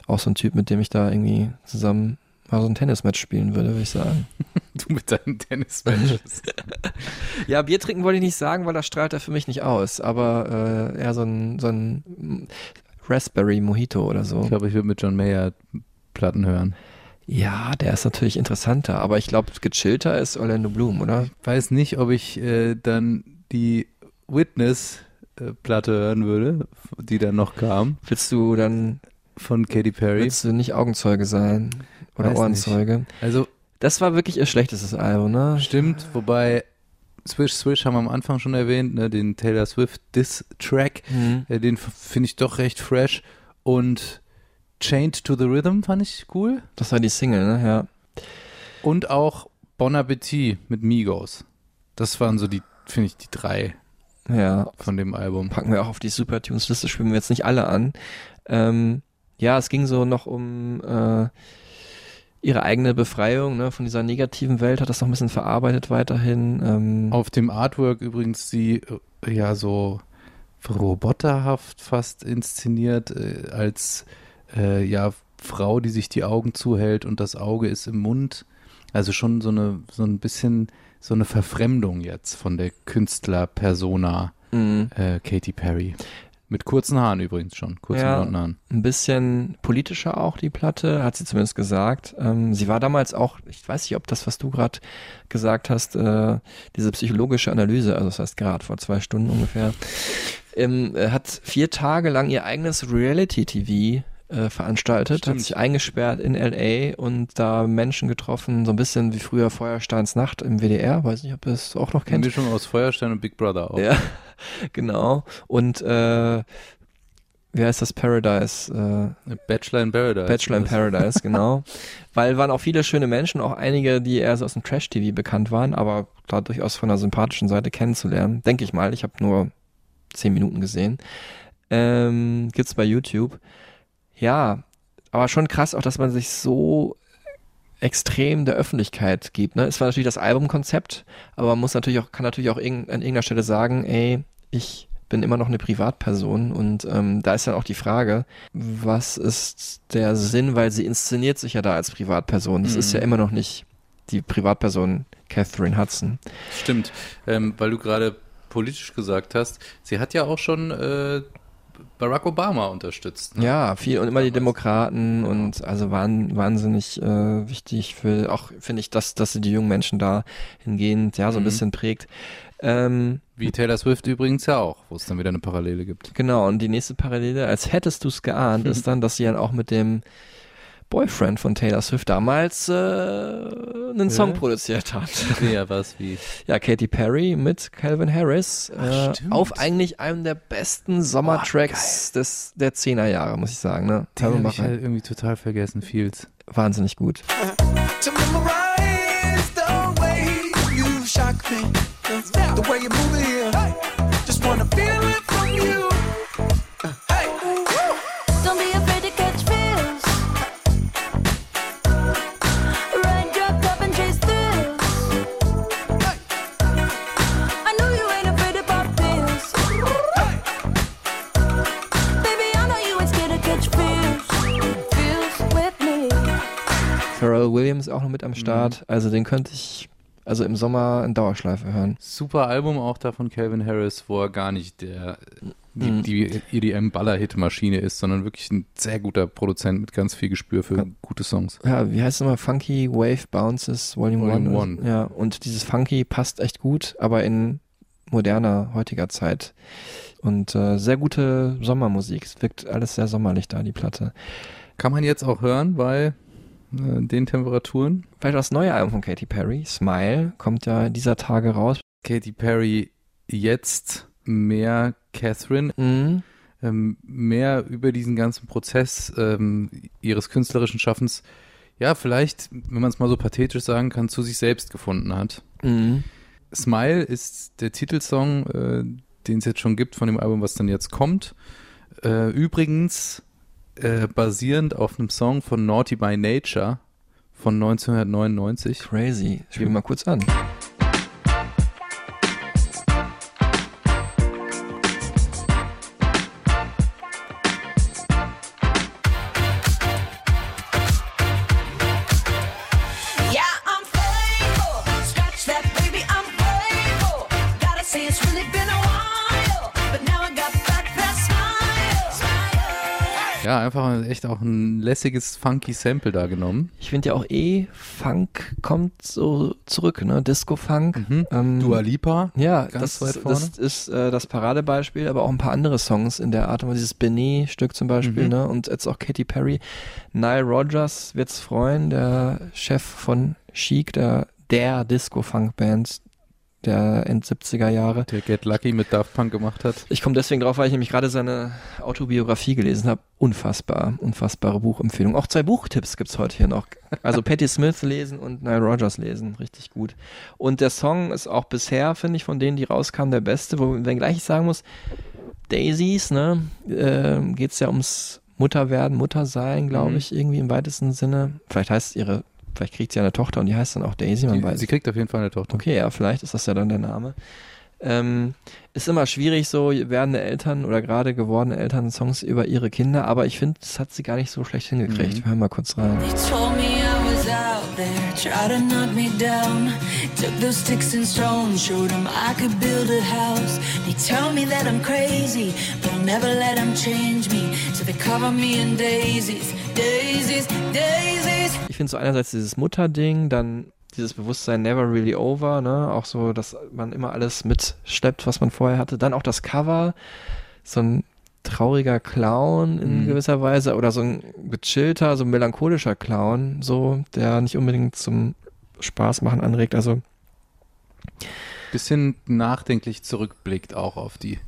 Auch so ein Typ, mit dem ich da irgendwie zusammen mal so ein Tennismatch spielen würde, würde ich sagen. Du mit deinen Tennismatches. Ja, Bier trinken wollte ich nicht sagen, weil das strahlt er für mich nicht aus. Aber äh, eher so ein, so ein Raspberry Mojito oder so. Ich glaube, ich würde mit John Mayer Platten hören. Ja, der ist natürlich interessanter, aber ich glaube, gechillter ist Orlando Bloom, oder? Weiß nicht, ob ich äh, dann die Witness-Platte hören würde, die dann noch kam, Willst du dann, von Katy Perry. willst du nicht Augenzeuge sein? Oder Weiß Ohrenzeuge? Also Das war wirklich ihr schlechtestes Album, ne? stimmt, wobei Swish Swish haben wir am Anfang schon erwähnt, ne, den Taylor Swift Diss-Track, Mhm. äh, den finde ich doch recht fresh und Chained to the Rhythm fand ich cool Das war die Single, ne? Ja. und auch Bon Appetit mit Migos. Das waren so die, finde ich, die drei Ja, von dem Album. packen wir auch auf die Supertunes-Liste, spielen wir jetzt nicht alle an. Ähm, ja, es ging so noch um äh, ihre eigene Befreiung ne, von dieser negativen Welt, hat das noch ein bisschen verarbeitet weiterhin. Ähm, Auf dem Artwork übrigens sie äh, ja so roboterhaft fast inszeniert äh, als äh, ja Frau, die sich die Augen zuhält und das Auge ist im Mund. Also schon so eine so ein bisschen so eine Verfremdung jetzt von der Künstler-Persona mh, äh, Katy Perry. Mit kurzen Haaren übrigens schon, kurzen Ja. blonden Haaren. ein bisschen politischer auch die Platte, hat sie zumindest gesagt. Ähm, sie war damals auch, ich weiß nicht, ob das, was du gerade gesagt hast, äh, diese psychologische Analyse, also das heißt gerade vor zwei Stunden ungefähr, ähm, äh, hat vier Tage lang ihr eigenes Reality-TV äh, veranstaltet, Stimmt. hat sich eingesperrt in LA und da Menschen getroffen, so ein bisschen wie früher Feuersteins Nacht im WDR, weiß nicht, ob ihr es auch noch Eine kennt. Mischung aus Feuerstein und Big Brother auch. Ja, genau. Und äh, wie heißt das Paradise? Äh, Bachelor in Paradise. Bachelor in Paradise, genau. Weil waren auch viele schöne Menschen, auch einige, die eher so aus dem Trash-TV bekannt waren, aber da durchaus von einer sympathischen Seite kennenzulernen. Denke ich mal. Ich habe nur zehn Minuten gesehen. Ähm, gibt's bei YouTube. Ja, aber schon krass auch, dass man sich so extrem der Öffentlichkeit gibt. Ne? Es war natürlich das Albumkonzept, aber man muss natürlich auch, kann natürlich auch irgend, an irgendeiner Stelle sagen, ey, ich bin immer noch eine Privatperson und ähm, da ist dann auch die Frage, was ist der Sinn, weil sie inszeniert sich ja da als Privatperson. Das ist ja immer noch nicht die Privatperson Catherine Hudson. Stimmt, ähm, weil du gerade politisch gesagt hast, sie hat ja auch schon äh, Barack Obama unterstützt. ne? Ja, viel und immer die Demokraten und also waren wahnsinnig äh, wichtig für auch finde ich, dass dass sie die jungen Menschen da hingehend ja so ein Mhm. bisschen prägt. Ähm, Wie Taylor Swift übrigens ja auch, wo es dann wieder eine Parallele gibt. genau und die nächste Parallele, als hättest du es geahnt, ist dann, dass sie dann auch mit dem Boyfriend von Taylor Swift damals äh, einen Song Ja. produziert hat. Ja, was wie. Ja, Katy Perry mit Calvin Harris äh, stimmt. auf eigentlich einem der besten Sommertracks des der 10er Jahre, muss ich sagen. Ne? Den habe ich halt irgendwie total vergessen, Fields. Wahnsinnig gut. to memorize the way you shock me. The way you move it mit am Start. Also den könnte ich also im Sommer in Dauerschleife hören. Super Album auch da von Calvin Harris, wo er gar nicht der die, Mhm. die EDM-Baller-Hit-Maschine ist, sondern wirklich ein sehr guter Produzent mit ganz viel Gespür für gute Songs. Ja, wie heißt es immer? Funky Wave Bounces Volume, Volume 1. One. Ja, und dieses Funky passt echt gut, aber in moderner, heutiger Zeit. Und äh, sehr gute Sommermusik. Es wirkt alles sehr sommerlich da, die Platte. Kann man jetzt auch hören äh, den Temperaturen. Vielleicht das neue Album von Katy Perry, Smile, kommt ja dieser Tage raus. Katy Perry jetzt mehr Catherine, Mhm. ähm, mehr über diesen ganzen Prozess ähm, ihres künstlerischen Schaffens, ja, vielleicht, wenn man es mal so pathetisch sagen kann, zu sich selbst gefunden hat. Mhm. Smile ist der Titelsong, äh, den es jetzt schon gibt von dem Album, was dann jetzt kommt. Äh, übrigens äh, basierend auf einem Song von Naughty by Nature von 1999. Crazy. Spiel mal kurz an. Einfach echt auch ein lässiges, funky Sample da genommen. Ich finde ja auch eh, Funk kommt so zurück, ne? Disco-Funk. Mhm. Ähm, Dua Lipa. Ja, Ganz das, weit vorne. das ist äh, das Paradebeispiel, aber auch ein paar andere Songs in der Art. Dieses Benet-Stück zum Beispiel, Mhm. ne? Und jetzt auch Katy Perry. Nile Rodgers wird's freuen, der Chef von Chic, der, der Disco-Funk-Band der End 70er Jahre. Der Get Lucky mit Daft Punk gemacht hat. Ich komme deswegen drauf, weil ich nämlich gerade seine Autobiografie gelesen habe. Unfassbar, unfassbare Buchempfehlung. Auch zwei Buchtipps gibt's heute hier noch. Also Patti Smith lesen und Nile Rodgers lesen. Richtig gut. Und der Song ist auch bisher, finde ich, von denen, die rauskamen, der beste. Wo, wenngleich ich sagen muss, Daisies, ne, äh, geht's ja ums Mutterwerden, Muttersein, glaube Mhm. ich, irgendwie im weitesten Sinne. Vielleicht heißt ihre, vielleicht kriegt sie eine Tochter und die heißt dann auch Daisy, man Die, weiß sie kriegt auf jeden Fall eine Tochter. Okay, ja, vielleicht ist das ja dann der Name. Ähm, ist immer schwierig, so werdende Eltern oder gerade gewordene Eltern Songs über ihre Kinder, aber ich finde, das hat sie gar nicht so schlecht hingekriegt. Wir hören mal kurz rein. They told me there, tried to knock me down. Took those sticks and stones, showed them I could build a house. They tell me that I'm crazy, but I'll never let them change me. So they cover me in daisies, daisies, daisies. Ich finde so einerseits dieses Mutterding, dann dieses Bewusstsein never really over, ne, auch so, dass man immer alles mitschleppt, was man vorher hatte. Dann auch das Cover, so ein trauriger Clown in Mhm. gewisser Weise oder so ein gechillter, so ein melancholischer Clown, so, der nicht unbedingt zum Spaß machen anregt. Also Bisschen nachdenklich zurückblickt auch auf die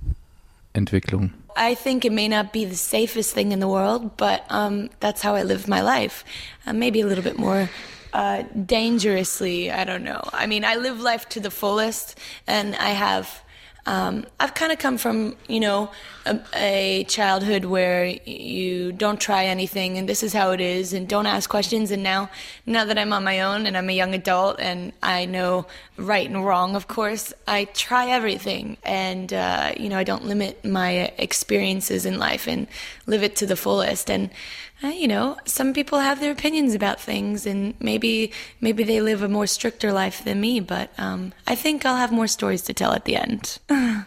Entwicklung. I think it may not be the safest thing in the world, but um, that's how I live my life. Uh, maybe a little bit more uh, dangerously. I don't know. I mean, I live life to the fullest, and I have um, I've kind of come from, you know, a, a childhood where you don't try anything and this is how it is and don't ask questions. And now, now that I'm on my own and I'm a young adult and I know right and wrong, of course, I try everything and, uh, you know, I don't limit my experiences in life and live it to the fullest. And, you know, some people have their opinions about things, and maybe maybe they live a more stricter life than me. But um, I think I'll have more stories to tell at the end.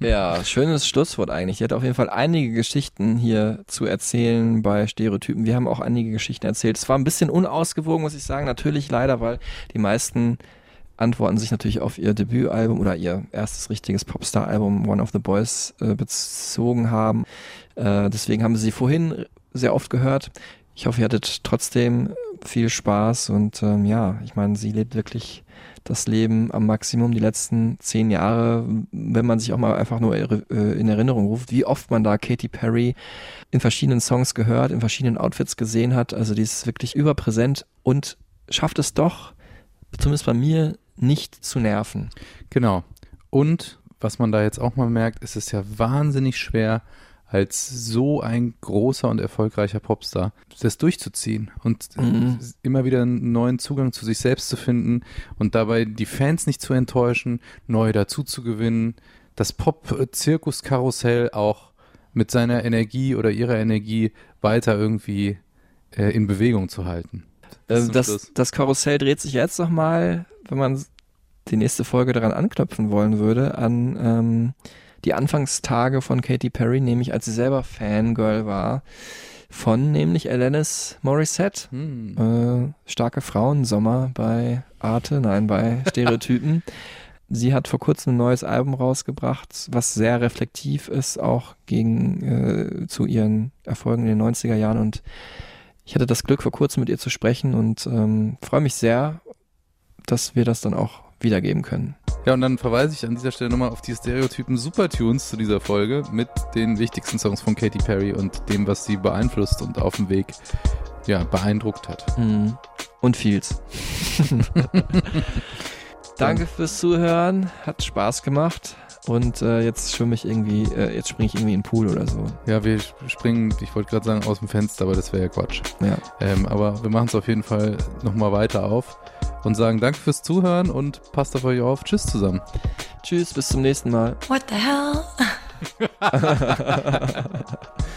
Ja, schönes Schlusswort eigentlich. Er hat auf jeden Fall einige Geschichten hier zu erzählen bei Stereotypen. Wir haben auch einige Geschichten erzählt. Es war ein bisschen unausgewogen, muss ich sagen. Natürlich leider, weil die meisten antworten sich natürlich auf ihr Debütalbum oder ihr erstes richtiges Popstar-Album One of the Boys äh, bezogen haben. Äh, deswegen haben sie vorhin sehr oft gehört. Ich hoffe, ihr hattet trotzdem viel Spaß und ähm, ja, ich meine, sie lebt wirklich das Leben am Maximum die letzten zehn Jahre, wenn man sich auch mal einfach nur äh, in Erinnerung ruft, wie oft man da Katy Perry in verschiedenen Songs gehört, in verschiedenen Outfits gesehen hat. Also die ist wirklich überpräsent und schafft es doch, zumindest bei mir, nicht zu nerven. Genau. Und was man da jetzt auch mal merkt, ist es ja wahnsinnig schwer, als so ein großer und erfolgreicher Popstar das durchzuziehen und Mhm. immer wieder einen neuen Zugang zu sich selbst zu finden und dabei die Fans nicht zu enttäuschen, neu dazu zu gewinnen, das Pop-Zirkuskarussell auch mit seiner Energie oder ihrer Energie weiter irgendwie äh, in Bewegung zu halten. Äh, zum Das, das Karussell dreht sich jetzt nochmal, wenn man die nächste Folge daran anknüpfen wollen würde, an ähm, die Anfangstage von Katy Perry, nämlich als sie selber Fangirl war von nämlich Alanis Morissette. Hm. Äh, starke Frauensommer bei Arte, nein, bei Stereotypen. Sie hat vor kurzem ein neues Album rausgebracht, was sehr reflektiv ist, auch gegen äh, zu ihren Erfolgen in den 90er Jahren. Und ich hatte das Glück, vor kurzem mit ihr zu sprechen und ähm, freue mich sehr, dass wir das dann auch wiedergeben können. Ja, und dann verweise ich an dieser Stelle nochmal auf die Stereotypen Supertunes zu dieser Folge mit den wichtigsten Songs von Katy Perry und dem, was sie beeinflusst und auf dem Weg ja, beeindruckt hat. Mhm. Und vieles. Danke fürs Zuhören, hat Spaß gemacht. Und äh, jetzt schwimme ich irgendwie, äh, jetzt springe ich irgendwie in den Pool oder so. Ja, wir springen, ich wollte gerade sagen, aus dem Fenster, aber das wäre ja Quatsch. Ja. Ähm, aber wir machen es auf jeden Fall nochmal weiter auf und sagen danke fürs Zuhören und passt auf euch auf. Tschüss zusammen. Tschüss, bis zum nächsten Mal. What the hell?